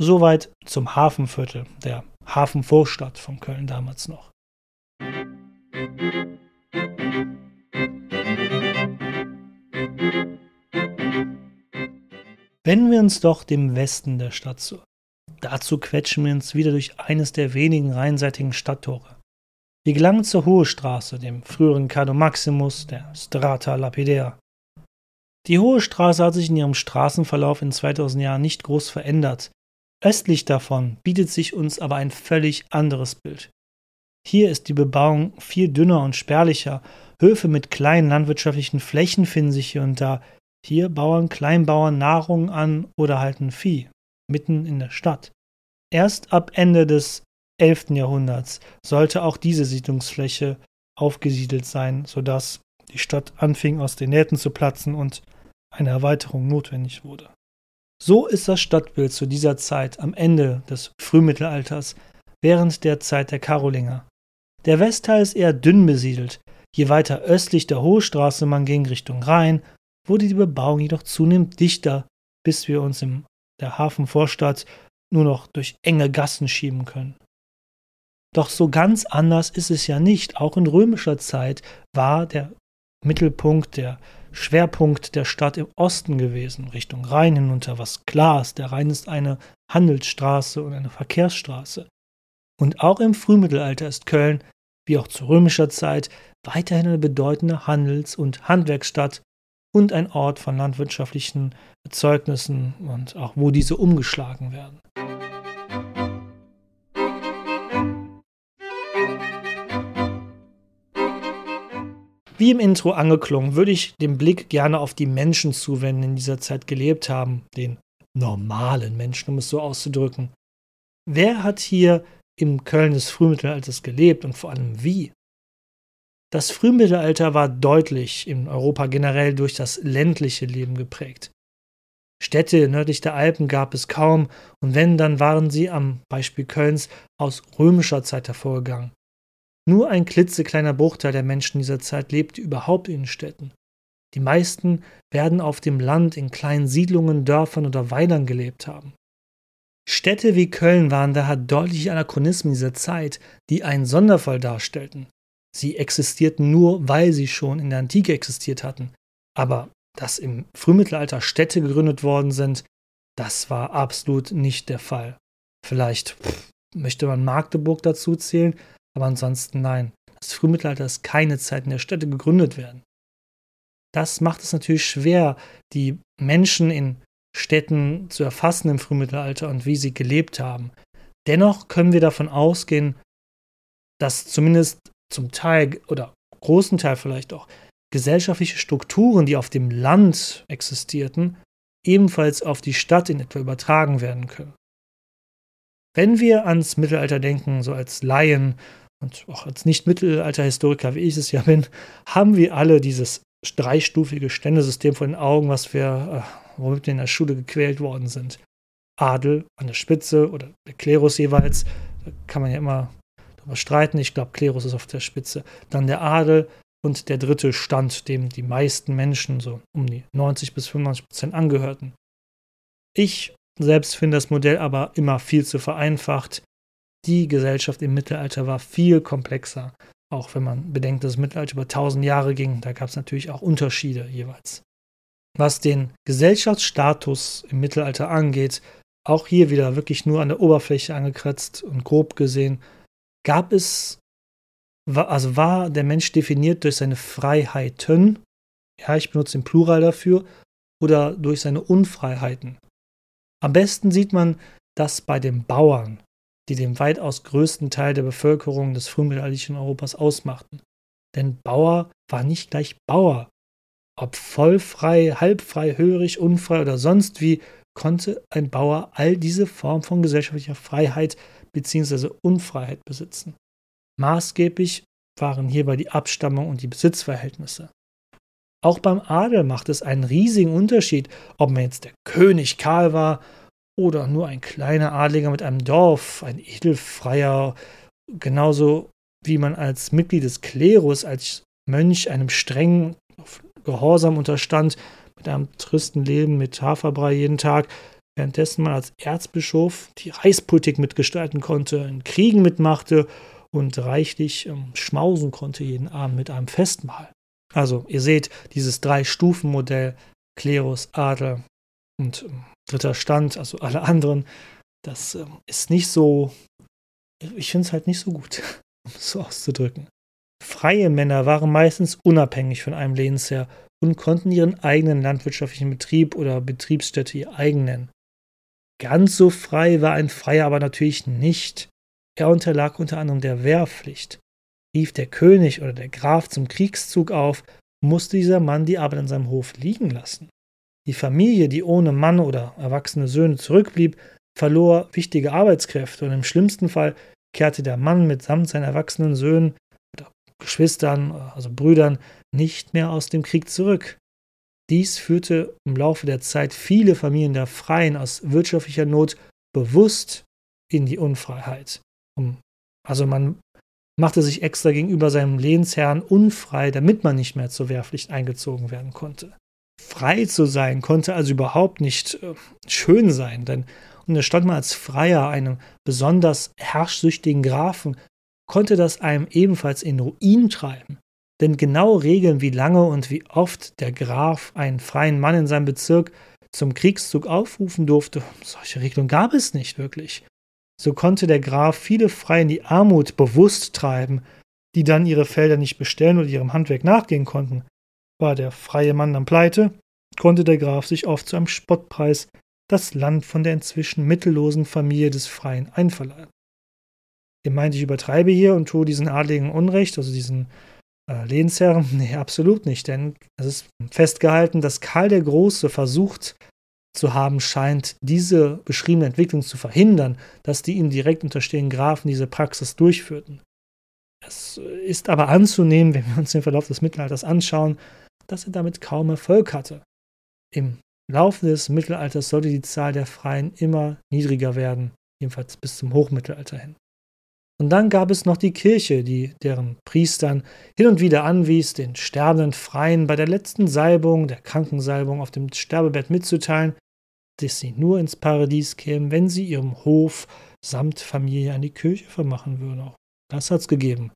Soweit zum Hafenviertel, der Hafenvorstadt von Köln damals noch. Wenden wir uns doch dem Westen der Stadt zu. Dazu quetschen wir uns wieder durch eines der wenigen rheinseitigen Stadttore. Wir gelangen zur Hohe Straße, dem früheren Cardo Maximus, der Strata Lapidea. Die Hohe Straße hat sich in ihrem Straßenverlauf in 2000 Jahren nicht groß verändert. Östlich davon bietet sich uns aber ein völlig anderes Bild. Hier ist die Bebauung viel dünner und spärlicher. Höfe mit kleinen landwirtschaftlichen Flächen finden sich hier und da. Hier bauen Kleinbauern Nahrung an oder halten Vieh, mitten in der Stadt. Erst ab Ende des 11. Jahrhunderts sollte auch diese Siedlungsfläche aufgesiedelt sein, sodass die Stadt anfing aus den Nähten zu platzen und eine Erweiterung notwendig wurde. So ist das Stadtbild zu dieser Zeit am Ende des Frühmittelalters während der Zeit der Karolinger. Der Westteil ist eher dünn besiedelt. Je weiter östlich der Hohe Straße man ging Richtung Rhein, wurde die Bebauung jedoch zunehmend dichter, bis wir uns in der Hafenvorstadt nur noch durch enge Gassen schieben können. Doch so ganz anders ist es ja nicht. Auch in römischer Zeit war der Mittelpunkt, der Schwerpunkt der Stadt im Osten gewesen, Richtung Rhein hinunter, was klar ist. Der Rhein ist eine Handelsstraße und eine Verkehrsstraße. Und auch im Frühmittelalter ist Köln, wie auch zu römischer Zeit, weiterhin eine bedeutende Handels- und Handwerksstadt und ein Ort von landwirtschaftlichen Erzeugnissen und auch wo diese umgeschlagen werden. Wie im Intro angeklungen, würde ich den Blick gerne auf die Menschen zuwenden, die in dieser Zeit gelebt haben, den normalen Menschen, um es so auszudrücken. Wer hat hier im Köln des Frühmittelalters gelebt und vor allem wie? Das Frühmittelalter war deutlich in Europa generell durch das ländliche Leben geprägt. Städte nördlich der Alpen gab es kaum, und wenn, dann waren sie am Beispiel Kölns aus römischer Zeit hervorgegangen. Nur ein klitzekleiner Bruchteil der Menschen dieser Zeit lebte überhaupt in Städten. Die meisten werden auf dem Land in kleinen Siedlungen, Dörfern oder Weilern gelebt haben. Städte wie Köln waren daher deutliche Anachronismen dieser Zeit, die einen Sonderfall darstellten. Sie existierten nur, weil sie schon in der Antike existiert hatten. Aber dass im Frühmittelalter Städte gegründet worden sind, das war absolut nicht der Fall. Vielleicht möchte man Magdeburg dazu zählen, aber ansonsten nein. Das Frühmittelalter ist keine Zeit, in der Städte gegründet werden. Das macht es natürlich schwer, die Menschen in Städten zu erfassen im Frühmittelalter und wie sie gelebt haben. Dennoch können wir davon ausgehen, dass zumindest zum Teil oder großen Teil vielleicht auch gesellschaftliche Strukturen, die auf dem Land existierten, ebenfalls auf die Stadt in etwa übertragen werden können. Wenn wir ans Mittelalter denken, so als Laien und auch als Nicht-Mittelalter-Historiker, wie ich es ja bin, haben wir alle dieses dreistufige Ständesystem vor den Augen, was wir, äh, womit wir in der Schule gequält worden sind. Adel an der Spitze oder der Klerus jeweils, da kann man ja immer darüber streiten. Ich glaube, Klerus ist auf der Spitze. Dann der Adel und der dritte Stand, dem die meisten Menschen, so um die 90 bis 95 Prozent angehörten. Ich selbst finde das Modell aber immer viel zu vereinfacht. Die Gesellschaft im Mittelalter war viel komplexer, auch wenn man bedenkt, dass das Mittelalter über 1000 Jahre ging. Da gab es natürlich auch Unterschiede jeweils. Was den Gesellschaftsstatus im Mittelalter angeht, auch hier wieder wirklich nur an der Oberfläche angekratzt und grob gesehen, gab es, also war der Mensch definiert durch seine Freiheiten, ja, ich benutze den Plural dafür, oder durch seine Unfreiheiten. Am besten sieht man das bei den Bauern, die den weitaus größten Teil der Bevölkerung des frühmittelalterlichen Europas ausmachten. Denn Bauer war nicht gleich Bauer. Ob vollfrei, halbfrei, hörig, unfrei oder sonst wie, konnte ein Bauer all diese Formen von gesellschaftlicher Freiheit bzw. Unfreiheit besitzen. Maßgeblich waren hierbei die Abstammung und die Besitzverhältnisse. Auch beim Adel macht es einen riesigen Unterschied, ob man jetzt der König Karl war oder nur ein kleiner Adliger mit einem Dorf, ein Edelfreier, genauso wie man als Mitglied des Klerus, als Mönch einem strengen Gehorsam unterstand, mit einem tristen Leben, mit Haferbrei jeden Tag, währenddessen man als Erzbischof die Reichspolitik mitgestalten konnte, in Kriegen mitmachte und reichlich ähm, schmausen konnte jeden Abend mit einem Festmahl. Also ihr seht dieses Drei-Stufen-Modell, Klerus, Adel und ähm, dritter Stand, also alle anderen, das ähm, ist nicht so, ich finde es halt nicht so gut, um es so auszudrücken. Freie Männer waren meistens unabhängig von einem Lehnsherr und konnten ihren eigenen landwirtschaftlichen Betrieb oder Betriebsstätte ihr eigen nennen. Ganz so frei war ein Freier aber natürlich nicht. Er unterlag unter anderem der Wehrpflicht. Rief der König oder der Graf zum Kriegszug auf, musste dieser Mann die Arbeit an seinem Hof liegen lassen. Die Familie, die ohne Mann oder erwachsene Söhne zurückblieb, verlor wichtige Arbeitskräfte und im schlimmsten Fall kehrte der Mann mitsamt seinen erwachsenen Söhnen oder Geschwistern, also Brüdern, nicht mehr aus dem Krieg zurück. Dies führte im Laufe der Zeit viele Familien der Freien aus wirtschaftlicher Not bewusst in die Unfreiheit. Also man machte sich extra gegenüber seinem Lehnsherrn unfrei, damit man nicht mehr zur Wehrpflicht eingezogen werden konnte. Frei zu sein konnte also überhaupt nicht äh, schön sein, denn unterstand man als Freier einem besonders herrschsüchtigen Grafen, konnte das einem ebenfalls in Ruin treiben. Denn genau regeln, wie lange und wie oft der Graf einen freien Mann in seinem Bezirk zum Kriegszug aufrufen durfte, solche Regelungen gab es nicht wirklich. So konnte der Graf viele Freie in die Armut bewusst treiben, die dann ihre Felder nicht bestellen oder ihrem Handwerk nachgehen konnten. War der freie Mann dann pleite, konnte der Graf sich oft zu einem Spottpreis das Land von der inzwischen mittellosen Familie des Freien einverleihen. Ihr meint, ich übertreibe hier und tue diesen Adligen Unrecht, also diesen äh, Lehnsherren? Nee, absolut nicht, denn es ist festgehalten, dass Karl der Große versucht zu haben scheint, diese beschriebene Entwicklung zu verhindern, dass die ihm direkt unterstehenden Grafen diese Praxis durchführten. Es ist aber anzunehmen, wenn wir uns den Verlauf des Mittelalters anschauen, dass er damit kaum Erfolg hatte. Im Laufe des Mittelalters sollte die Zahl der Freien immer niedriger werden, jedenfalls bis zum Hochmittelalter hin. Und dann gab es noch die Kirche, die deren Priestern hin und wieder anwies, den sterbenden Freien bei der letzten Salbung, der Krankensalbung auf dem Sterbebett mitzuteilen, dass sie nur ins Paradies kämen, wenn sie ihrem Hof samt Familie an die Kirche vermachen würden. Auch das hat's gegeben.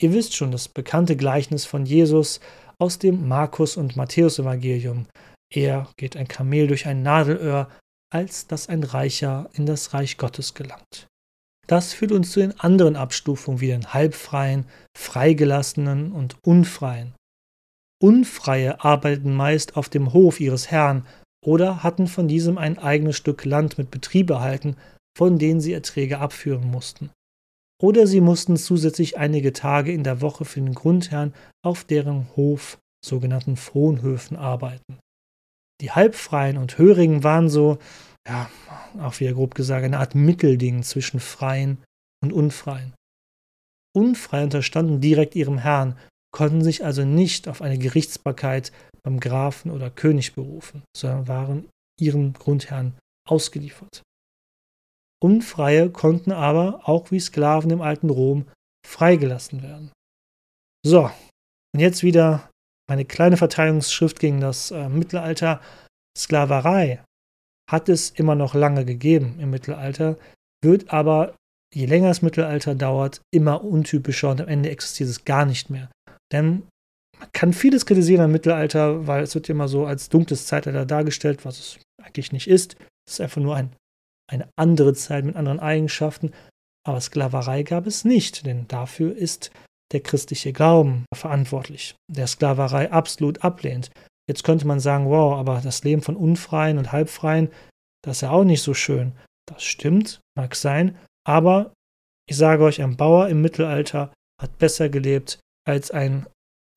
Ihr wisst schon das bekannte Gleichnis von Jesus aus dem Markus- und Matthäus-Evangelium. Er geht ein Kamel durch ein Nadelöhr, als dass ein Reicher in das Reich Gottes gelangt. Das führt uns zu den anderen Abstufungen wie den Halbfreien, Freigelassenen und Unfreien. Unfreie arbeiteten meist auf dem Hof ihres Herrn oder hatten von diesem ein eigenes Stück Land mit Betrieb erhalten, von denen sie Erträge abführen mussten. Oder sie mussten zusätzlich einige Tage in der Woche für den Grundherrn auf deren Hof, sogenannten Fronhöfen, arbeiten. Die Halbfreien und Hörigen waren so, ja, auch wieder grob gesagt, eine Art Mittelding zwischen Freien und Unfreien. Unfreie unterstanden direkt ihrem Herrn, konnten sich also nicht auf eine Gerichtsbarkeit beim Grafen oder König berufen, sondern waren ihrem Grundherrn ausgeliefert. Unfreie konnten aber, auch wie Sklaven im alten Rom, freigelassen werden. So, und jetzt wieder meine kleine Verteidigungsschrift gegen das äh, Mittelalter. Sklaverei hat es immer noch lange gegeben im Mittelalter, wird aber, je länger das Mittelalter dauert, immer untypischer und am Ende existiert es gar nicht mehr. Denn man kann vieles kritisieren am Mittelalter, weil es wird immer so als dunkles Zeitalter dargestellt, was es eigentlich nicht ist. Es ist einfach nur ein, eine andere Zeit mit anderen Eigenschaften. Aber Sklaverei gab es nicht, denn dafür ist der christliche Glauben verantwortlich, der Sklaverei absolut ablehnt. Jetzt könnte man sagen, wow, aber das Leben von Unfreien und Halbfreien, das ist ja auch nicht so schön. Das stimmt, mag sein, aber ich sage euch, ein Bauer im Mittelalter hat besser gelebt als ein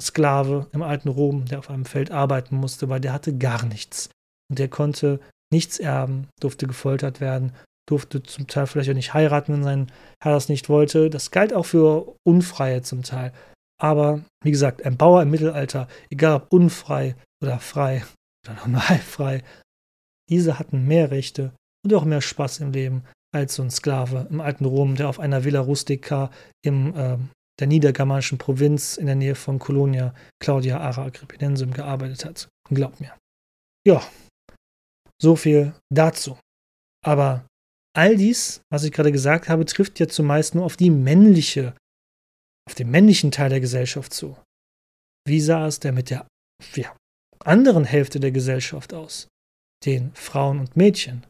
Sklave im alten Rom, der auf einem Feld arbeiten musste, weil der hatte gar nichts. Und der konnte nichts erben, durfte gefoltert werden, durfte zum Teil vielleicht auch nicht heiraten, wenn sein Herr das nicht wollte. Das galt auch für Unfreie zum Teil. Aber wie gesagt, ein Bauer im Mittelalter, egal ob unfrei oder frei oder noch nur halbfrei, diese hatten mehr Rechte und auch mehr Spaß im Leben als so ein Sklave im alten Rom, der auf einer Villa Rustica im äh, der niedergermanischen Provinz in der Nähe von Colonia Claudia Ara Agrippinensum gearbeitet hat. Glaubt mir. Ja, so viel dazu. Aber all dies, was ich gerade gesagt habe, trifft ja zumeist nur auf die männliche, auf den männlichen Teil der Gesellschaft zu. Wie sah es denn mit der ja, anderen Hälfte der Gesellschaft aus? Den Frauen und Mädchen.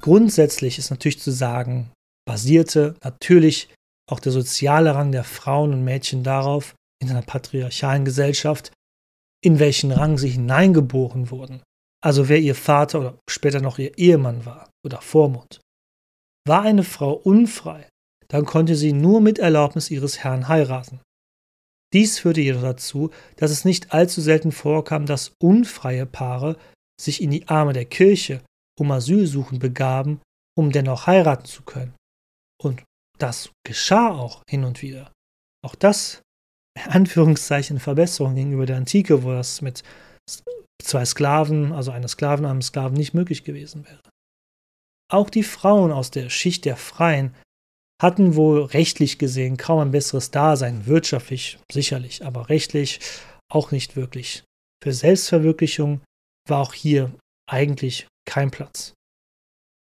Grundsätzlich ist natürlich zu sagen, basierte natürlich auch der soziale Rang der Frauen und Mädchen darauf, in einer patriarchalen Gesellschaft, in welchen Rang sie hineingeboren wurden. Also wer ihr Vater oder später noch ihr Ehemann war oder Vormund. War eine Frau unfrei, dann konnte sie nur mit Erlaubnis ihres Herrn heiraten. Dies führte jedoch dazu, dass es nicht allzu selten vorkam, dass unfreie Paare sich in die Arme der Kirche um Asyl suchen begaben, um dennoch heiraten zu können. Und das geschah auch hin und wieder. Auch das, in Anführungszeichen, Verbesserung gegenüber der Antike, wo das mit zwei Sklaven, also einer Sklaven, einem Sklaven nicht möglich gewesen wäre. Auch die Frauen aus der Schicht der Freien hatten wohl rechtlich gesehen kaum ein besseres Dasein, wirtschaftlich sicherlich, aber rechtlich auch nicht wirklich. Für Selbstverwirklichung war auch hier eigentlich kein Platz.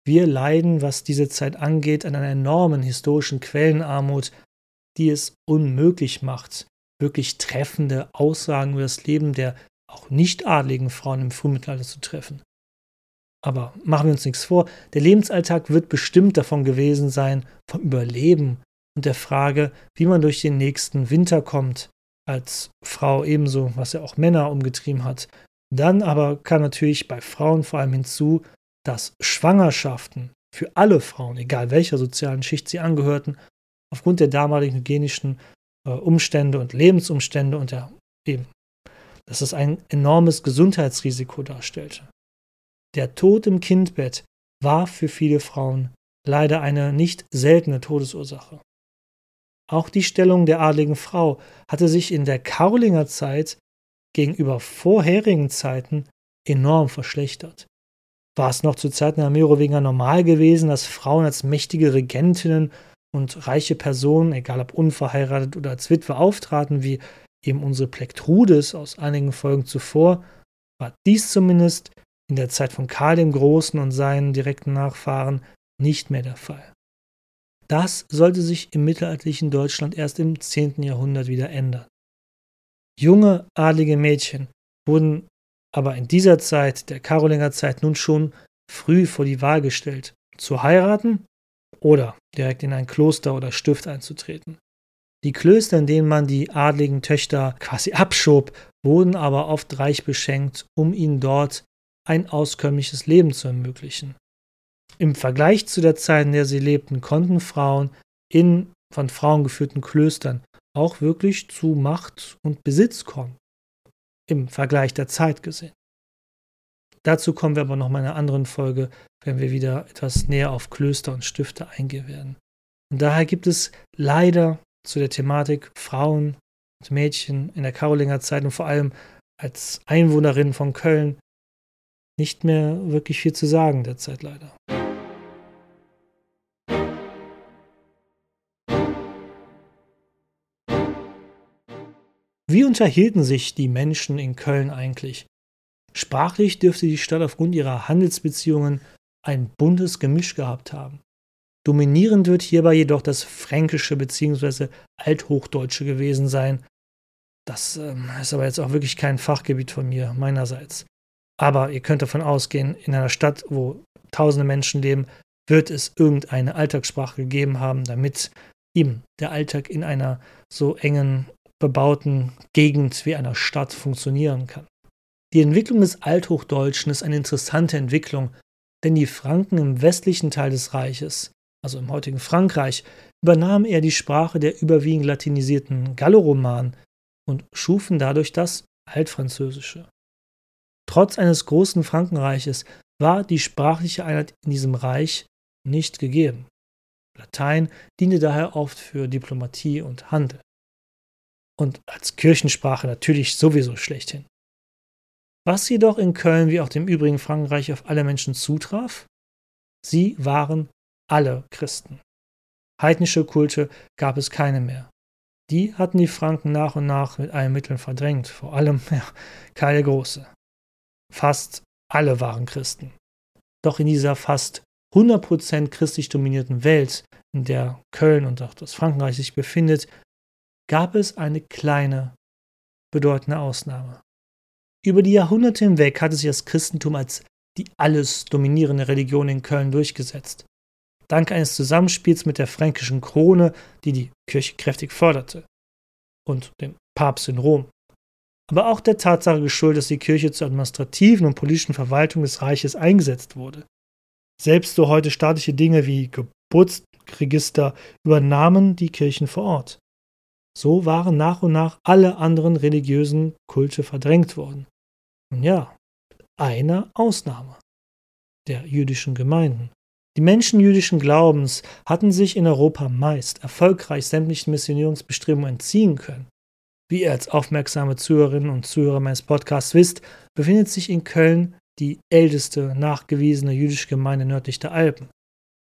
Wir leiden, was diese Zeit angeht, an einer enormen historischen Quellenarmut, die es unmöglich macht, wirklich treffende Aussagen über das Leben der auch nicht adligen Frauen im Frühmittelalter zu treffen. Aber machen wir uns nichts vor, der Lebensalltag wird bestimmt davon gewesen sein, vom Überleben und der Frage, wie man durch den nächsten Winter kommt, als Frau ebenso, was ja auch Männer umgetrieben hat, dann aber kam natürlich bei Frauen vor allem hinzu, dass Schwangerschaften für alle Frauen, egal welcher sozialen Schicht sie angehörten, aufgrund der damaligen hygienischen äh, Umstände und Lebensumstände und der eben, dass es ein enormes Gesundheitsrisiko darstellte. Der Tod im Kindbett war für viele Frauen leider eine nicht seltene Todesursache. Auch die Stellung der adligen Frau hatte sich in der Karolinger Zeit gegenüber vorherigen Zeiten enorm verschlechtert. War es noch zu Zeiten der Merowinger normal gewesen, dass Frauen als mächtige Regentinnen und reiche Personen, egal ob unverheiratet oder als Witwe, auftraten, wie eben unsere Plektrudes aus einigen Folgen zuvor, war dies zumindest in der Zeit von Karl dem Großen und seinen direkten Nachfahren nicht mehr der Fall. Das sollte sich im mittelalterlichen Deutschland erst im 10. Jahrhundert wieder ändern. Junge adlige Mädchen wurden aber in dieser Zeit, der Karolinger Zeit, nun schon früh vor die Wahl gestellt, zu heiraten oder direkt in ein Kloster oder Stift einzutreten. Die Klöster, in denen man die adligen Töchter quasi abschob, wurden aber oft reich beschenkt, um ihnen dort ein auskömmliches Leben zu ermöglichen. Im Vergleich zu der Zeit, in der sie lebten, konnten Frauen in von Frauen geführten Klöstern auch wirklich zu Macht und Besitz kommen. Im Vergleich der Zeit gesehen. Dazu kommen wir aber noch mal in einer anderen Folge, wenn wir wieder etwas näher auf Klöster und Stifte eingehen werden. Und daher gibt es leider zu der Thematik Frauen und Mädchen in der Karolinger Zeit und vor allem als Einwohnerin von Köln nicht mehr wirklich viel zu sagen derzeit leider. Wie unterhielten sich die Menschen in Köln eigentlich? Sprachlich dürfte die Stadt aufgrund ihrer Handelsbeziehungen ein buntes Gemisch gehabt haben. Dominierend wird hierbei jedoch das Fränkische bzw. Althochdeutsche gewesen sein. Das ähm, ist aber jetzt auch wirklich kein Fachgebiet von mir, meinerseits. Aber ihr könnt davon ausgehen, in einer Stadt, wo tausende Menschen leben, wird es irgendeine Alltagssprache gegeben haben, damit eben der Alltag in einer so engen bebauten Gegend wie einer Stadt funktionieren kann. Die Entwicklung des Althochdeutschen ist eine interessante Entwicklung, denn die Franken im westlichen Teil des Reiches, also im heutigen Frankreich, übernahmen eher die Sprache der überwiegend latinisierten Galloromanen und schufen dadurch das Altfranzösische. Trotz eines großen Frankenreiches war die sprachliche Einheit in diesem Reich nicht gegeben. Latein diente daher oft für Diplomatie und Handel und als Kirchensprache natürlich sowieso schlechthin. Was jedoch in Köln wie auch dem übrigen Frankreich auf alle Menschen zutraf? Sie waren alle Christen. Heidnische Kulte gab es keine mehr. Die hatten die Franken nach und nach mit allen Mitteln verdrängt, vor allem ja, Karl der Große. Fast alle waren Christen. Doch in dieser fast 100% christlich dominierten Welt, in der Köln und auch das Frankenreich sich befindet, gab es eine kleine, bedeutende Ausnahme. Über die Jahrhunderte hinweg hatte sich das Christentum als die alles dominierende Religion in Köln durchgesetzt. Dank eines Zusammenspiels mit der fränkischen Krone, die die Kirche kräftig förderte, und dem Papst in Rom. Aber auch der Tatsache geschuldet, dass die Kirche zur administrativen und politischen Verwaltung des Reiches eingesetzt wurde. Selbst so heute staatliche Dinge wie Geburtsregister übernahmen die Kirchen vor Ort. So waren nach und nach alle anderen religiösen Kulte verdrängt worden. Und ja, eine Ausnahme der jüdischen Gemeinden. Die Menschen jüdischen Glaubens hatten sich in Europa meist erfolgreich sämtlichen Missionierungsbestrebungen entziehen können. Wie ihr als aufmerksame Zuhörerinnen und Zuhörer meines Podcasts wisst, befindet sich in Köln die älteste nachgewiesene jüdische Gemeinde nördlich der Alpen.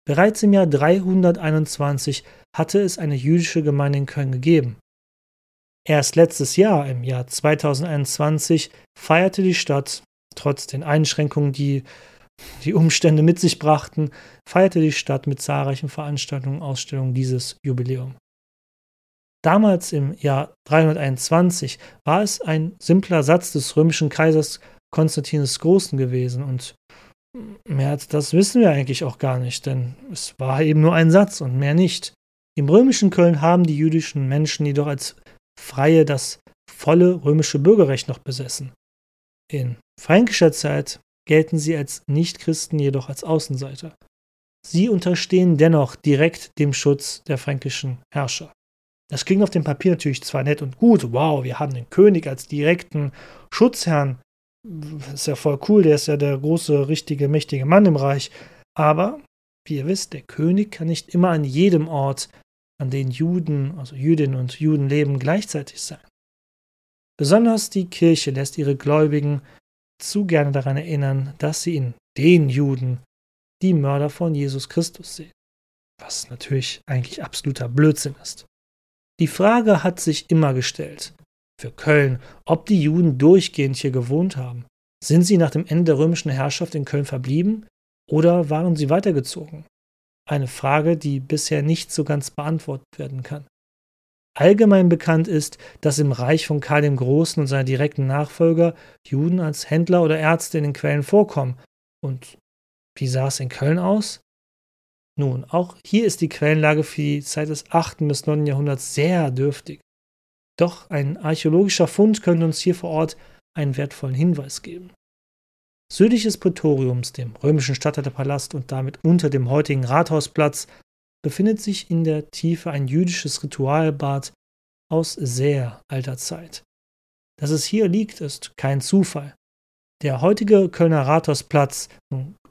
Bereits im Jahr 321 hatte es eine jüdische Gemeinde in Köln gegeben. Erst letztes Jahr, im Jahr 2021, feierte die Stadt, trotz den Einschränkungen, die die Umstände mit sich brachten, feierte die Stadt mit zahlreichen Veranstaltungen und Ausstellungen dieses Jubiläum. Damals im Jahr 321 war es ein simpler Satz des römischen Kaisers Konstantin des Großen gewesen und Mehr als das wissen wir eigentlich auch gar nicht, denn es war eben nur ein Satz und mehr nicht. Im römischen Köln haben die jüdischen Menschen jedoch als Freie das volle römische Bürgerrecht noch besessen. In fränkischer Zeit gelten sie als Nichtchristen jedoch als Außenseiter. Sie unterstehen dennoch direkt dem Schutz der fränkischen Herrscher. Das klingt auf dem Papier natürlich zwar nett und gut, wow, wir haben den König als direkten Schutzherrn, ist ja voll cool, der ist ja der große, richtige, mächtige Mann im Reich. Aber, wie ihr wisst, der König kann nicht immer an jedem Ort an denen Juden, also Jüdinnen und Juden leben, gleichzeitig sein. Besonders die Kirche lässt ihre Gläubigen zu gerne daran erinnern, dass sie in den Juden die Mörder von Jesus Christus sehen, was natürlich eigentlich absoluter Blödsinn ist. Die Frage hat sich immer gestellt, für Köln, ob die Juden durchgehend hier gewohnt haben. Sind sie nach dem Ende der römischen Herrschaft in Köln verblieben oder waren sie weitergezogen? Eine Frage, die bisher nicht so ganz beantwortet werden kann. Allgemein bekannt ist, dass im Reich von Karl dem Großen und seiner direkten Nachfolger Juden als Händler oder Ärzte in den Quellen vorkommen. Und wie sah es in Köln aus? Nun, auch hier ist die Quellenlage für die Zeit des 8. bis 9. Jahrhunderts sehr dürftig. Doch ein archäologischer Fund könnte uns hier vor Ort einen wertvollen Hinweis geben. Südlich des Prätoriums, dem römischen Statthalterpalast und damit unter dem heutigen Rathausplatz, befindet sich in der Tiefe ein jüdisches Ritualbad aus sehr alter Zeit. Dass es hier liegt, ist kein Zufall. Der heutige Kölner Rathausplatz,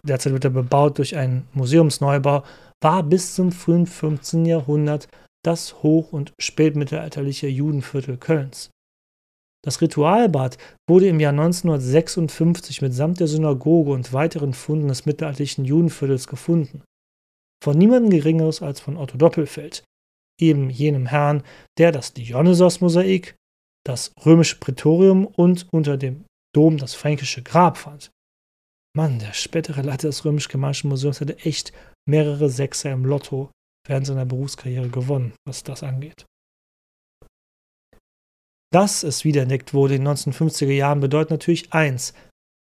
derzeit wird er bebaut durch einen Museumsneubau, war bis zum frühen 15. Jahrhundert das hoch- und spätmittelalterliche Judenviertel Kölns. Das Ritualbad wurde im Jahr 1956 mitsamt der Synagoge und weiteren Funden des mittelalterlichen Judenviertels gefunden. Von niemandem Geringeres als von Otto Doppelfeld, eben jenem Herrn, der das Dionysos-Mosaik, das römische Prätorium und unter dem Dom das fränkische Grab fand. Mann, der spätere Leiter des römisch-germanischen Museums hatte echt mehrere Sechser im Lotto während seiner Berufskarriere gewonnen, was das angeht. Dass es wiederentdeckt wurde in den 1950er Jahren bedeutet natürlich eins.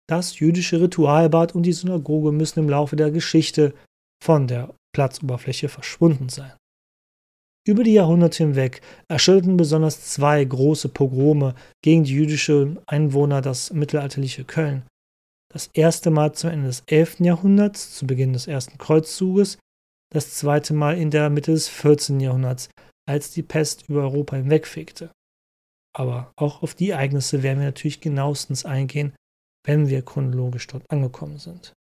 Das jüdische Ritualbad und die Synagoge müssen im Laufe der Geschichte von der Platzoberfläche verschwunden sein. Über die Jahrhunderte hinweg erschütterten besonders zwei große Pogrome gegen die jüdischen Einwohner das mittelalterliche Köln. Das erste Mal zum Ende des 11. Jahrhunderts, zu Beginn des ersten Kreuzzuges, das zweite Mal in der Mitte des 14. Jahrhunderts, als die Pest über Europa hinwegfegte. Aber auch auf die Ereignisse werden wir natürlich genauestens eingehen, wenn wir chronologisch dort angekommen sind.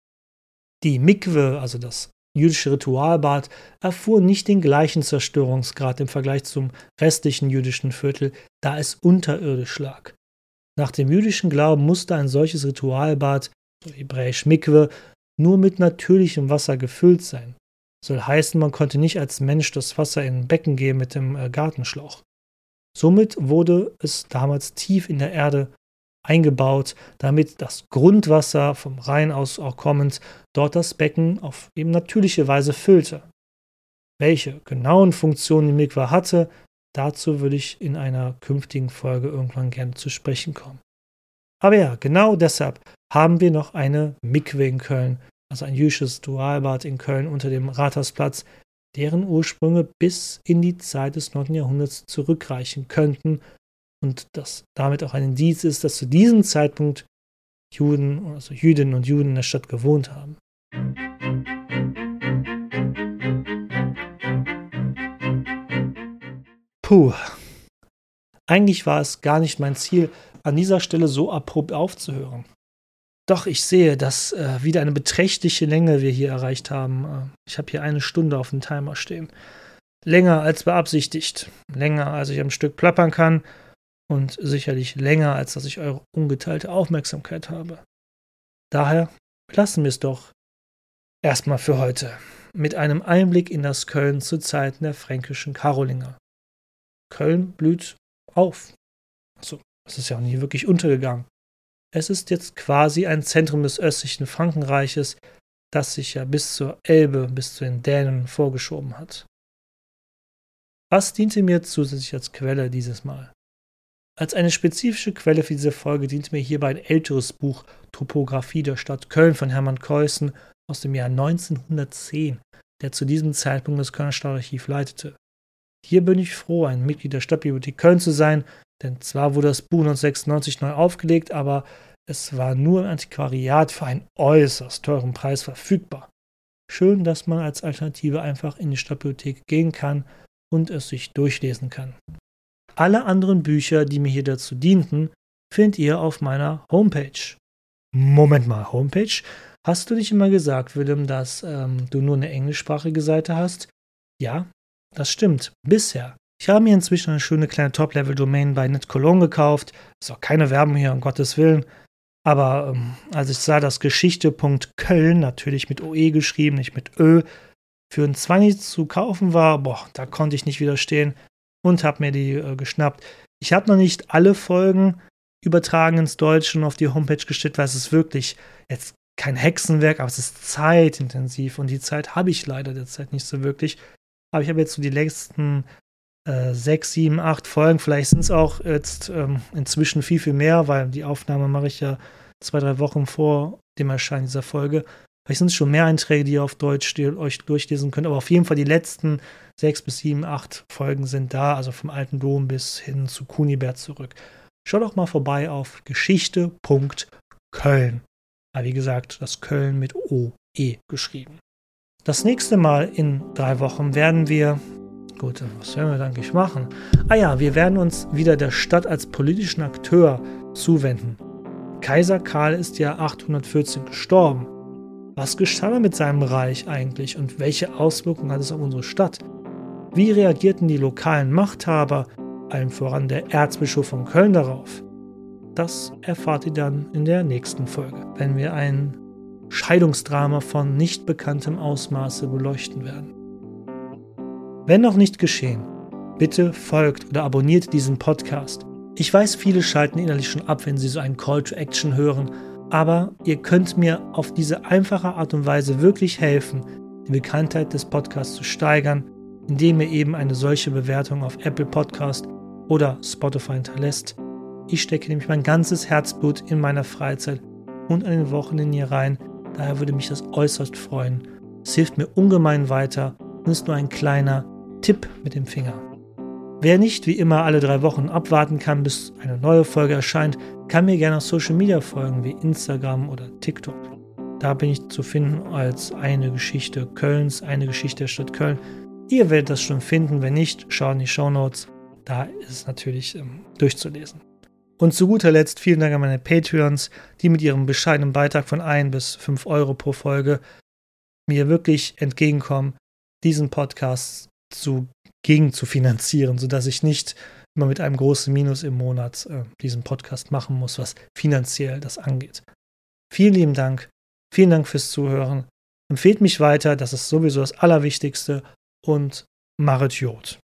Die Mikwe, also das jüdische Ritualbad, erfuhr nicht den gleichen Zerstörungsgrad im Vergleich zum restlichen jüdischen Viertel, da es unterirdisch lag. Nach dem jüdischen Glauben musste ein solches Ritualbad, hebräisch Mikwe, nur mit natürlichem Wasser gefüllt sein. Soll heißen, man konnte nicht als Mensch das Wasser in ein Becken geben mit dem äh, Gartenschlauch. Somit wurde es damals tief in der Erde eingebaut, damit das Grundwasser vom Rhein aus auch kommend dort das Becken auf eben natürliche Weise füllte. Welche genauen Funktionen die Mikwa hatte, dazu würde ich in einer künftigen Folge irgendwann gerne zu sprechen kommen. Aber ja, genau deshalb haben wir noch eine Mikwe in Köln, also ein jüdisches Dualbad in Köln unter dem Rathausplatz, deren Ursprünge bis in die Zeit des 9. Jahrhunderts zurückreichen könnten und das damit auch ein Indiz ist, dass zu diesem Zeitpunkt Juden, also Jüdinnen und Juden in der Stadt gewohnt haben. Puh. Eigentlich war es gar nicht mein Ziel, an dieser Stelle so abrupt aufzuhören. Doch, ich sehe, dass äh, wieder eine beträchtliche Länge wir hier erreicht haben. Äh, ich habe hier eine Stunde auf dem Timer stehen. Länger als beabsichtigt. Länger, als ich am Stück plappern kann. Und sicherlich länger, als dass ich eure ungeteilte Aufmerksamkeit habe. Daher lassen wir es doch erstmal für heute mit einem Einblick in das Köln zu Zeiten der fränkischen Karolinger. Köln blüht auf. Achso, es ist ja auch nie wirklich untergegangen. Es ist jetzt quasi ein Zentrum des östlichen Frankenreiches, das sich ja bis zur Elbe, bis zu den Dänen vorgeschoben hat. Was diente mir zusätzlich als Quelle dieses Mal? Als eine spezifische Quelle für diese Folge diente mir hierbei ein älteres Buch Topographie der Stadt Köln von Hermann Keußen aus dem Jahr 1910, der zu diesem Zeitpunkt das Kölner Stadtarchiv leitete. Hier bin ich froh, ein Mitglied der Stadtbibliothek Köln zu sein, denn zwar wurde das Buch 1996 neu aufgelegt, aber es war nur im Antiquariat für einen äußerst teuren Preis verfügbar. Schön, dass man als Alternative einfach in die Stadtbibliothek gehen kann und es sich durchlesen kann. Alle anderen Bücher, die mir hier dazu dienten, findet ihr auf meiner Homepage. Moment mal, Homepage? Hast du nicht immer gesagt, Willem, dass ähm, du nur eine englischsprachige Seite hast? Ja, das stimmt, bisher. Ich habe mir inzwischen eine schöne kleine Top-Level-Domain bei NetCologne gekauft. Ist auch keine Werbung hier, um Gottes Willen. Aber ähm, als ich sah, dass Geschichte.köln, natürlich mit OE geschrieben, nicht mit Ö, für ein 20 zu kaufen war, boah, da konnte ich nicht widerstehen und habe mir die äh, geschnappt. Ich habe noch nicht alle Folgen übertragen ins Deutsche und auf die Homepage gestellt, weil es ist wirklich jetzt kein Hexenwerk, aber es ist zeitintensiv und die Zeit habe ich leider derzeit nicht so wirklich. Aber ich habe jetzt so die letzten äh, sechs, sieben, acht Folgen, vielleicht sind es auch jetzt ähm, inzwischen viel, viel mehr, weil die Aufnahme mache ich ja zwei, drei Wochen vor dem Erscheinen dieser Folge. Vielleicht sind es schon mehr Einträge, die ihr auf Deutsch die euch durchlesen könnt, aber auf jeden Fall die letzten sechs bis sieben, acht Folgen sind da, also vom alten Dom bis hin zu Kunibert zurück. Schaut doch mal vorbei auf geschichte.köln. Aber wie gesagt, das Köln mit OE geschrieben. Das nächste Mal in drei Wochen werden wir Gut, was werden wir dann eigentlich machen? Ah ja, wir werden uns wieder der Stadt als politischen Akteur zuwenden. Kaiser Karl ist ja 814 gestorben. Was geschah mit seinem Reich eigentlich und welche Auswirkungen hat es auf unsere Stadt? Wie reagierten die lokalen Machthaber, allen voran der Erzbischof von Köln, darauf? Das erfahrt ihr dann in der nächsten Folge, wenn wir ein Scheidungsdrama von nicht bekanntem Ausmaße beleuchten werden. Wenn noch nicht geschehen, bitte folgt oder abonniert diesen Podcast. Ich weiß, viele schalten innerlich schon ab, wenn sie so einen Call to Action hören, aber ihr könnt mir auf diese einfache Art und Weise wirklich helfen, die Bekanntheit des Podcasts zu steigern, indem ihr eben eine solche Bewertung auf Apple Podcast oder Spotify hinterlässt. Ich stecke nämlich mein ganzes Herzblut in meiner Freizeit und an den Wochenenden hier rein, daher würde mich das äußerst freuen. Es hilft mir ungemein weiter und ist nur ein kleiner, Tipp mit dem Finger. Wer nicht wie immer alle drei Wochen abwarten kann, bis eine neue Folge erscheint, kann mir gerne auf Social Media folgen wie Instagram oder TikTok. Da bin ich zu finden als eine Geschichte Kölns, eine Geschichte der Stadt Köln. Ihr werdet das schon finden, wenn nicht, schaut in die Show Notes. Da ist es natürlich ähm, durchzulesen. Und zu guter Letzt vielen Dank an meine Patreons, die mit ihrem bescheidenen Beitrag von 1 bis 5 Euro pro Folge mir wirklich entgegenkommen, diesen Podcast zu, gegen zu finanzieren, sodass ich nicht immer mit einem großen Minus im Monat äh, diesen Podcast machen muss, was finanziell das angeht. Vielen lieben Dank. Vielen Dank fürs Zuhören. Empfehlt mich weiter, das ist sowieso das Allerwichtigste und Marit Jod.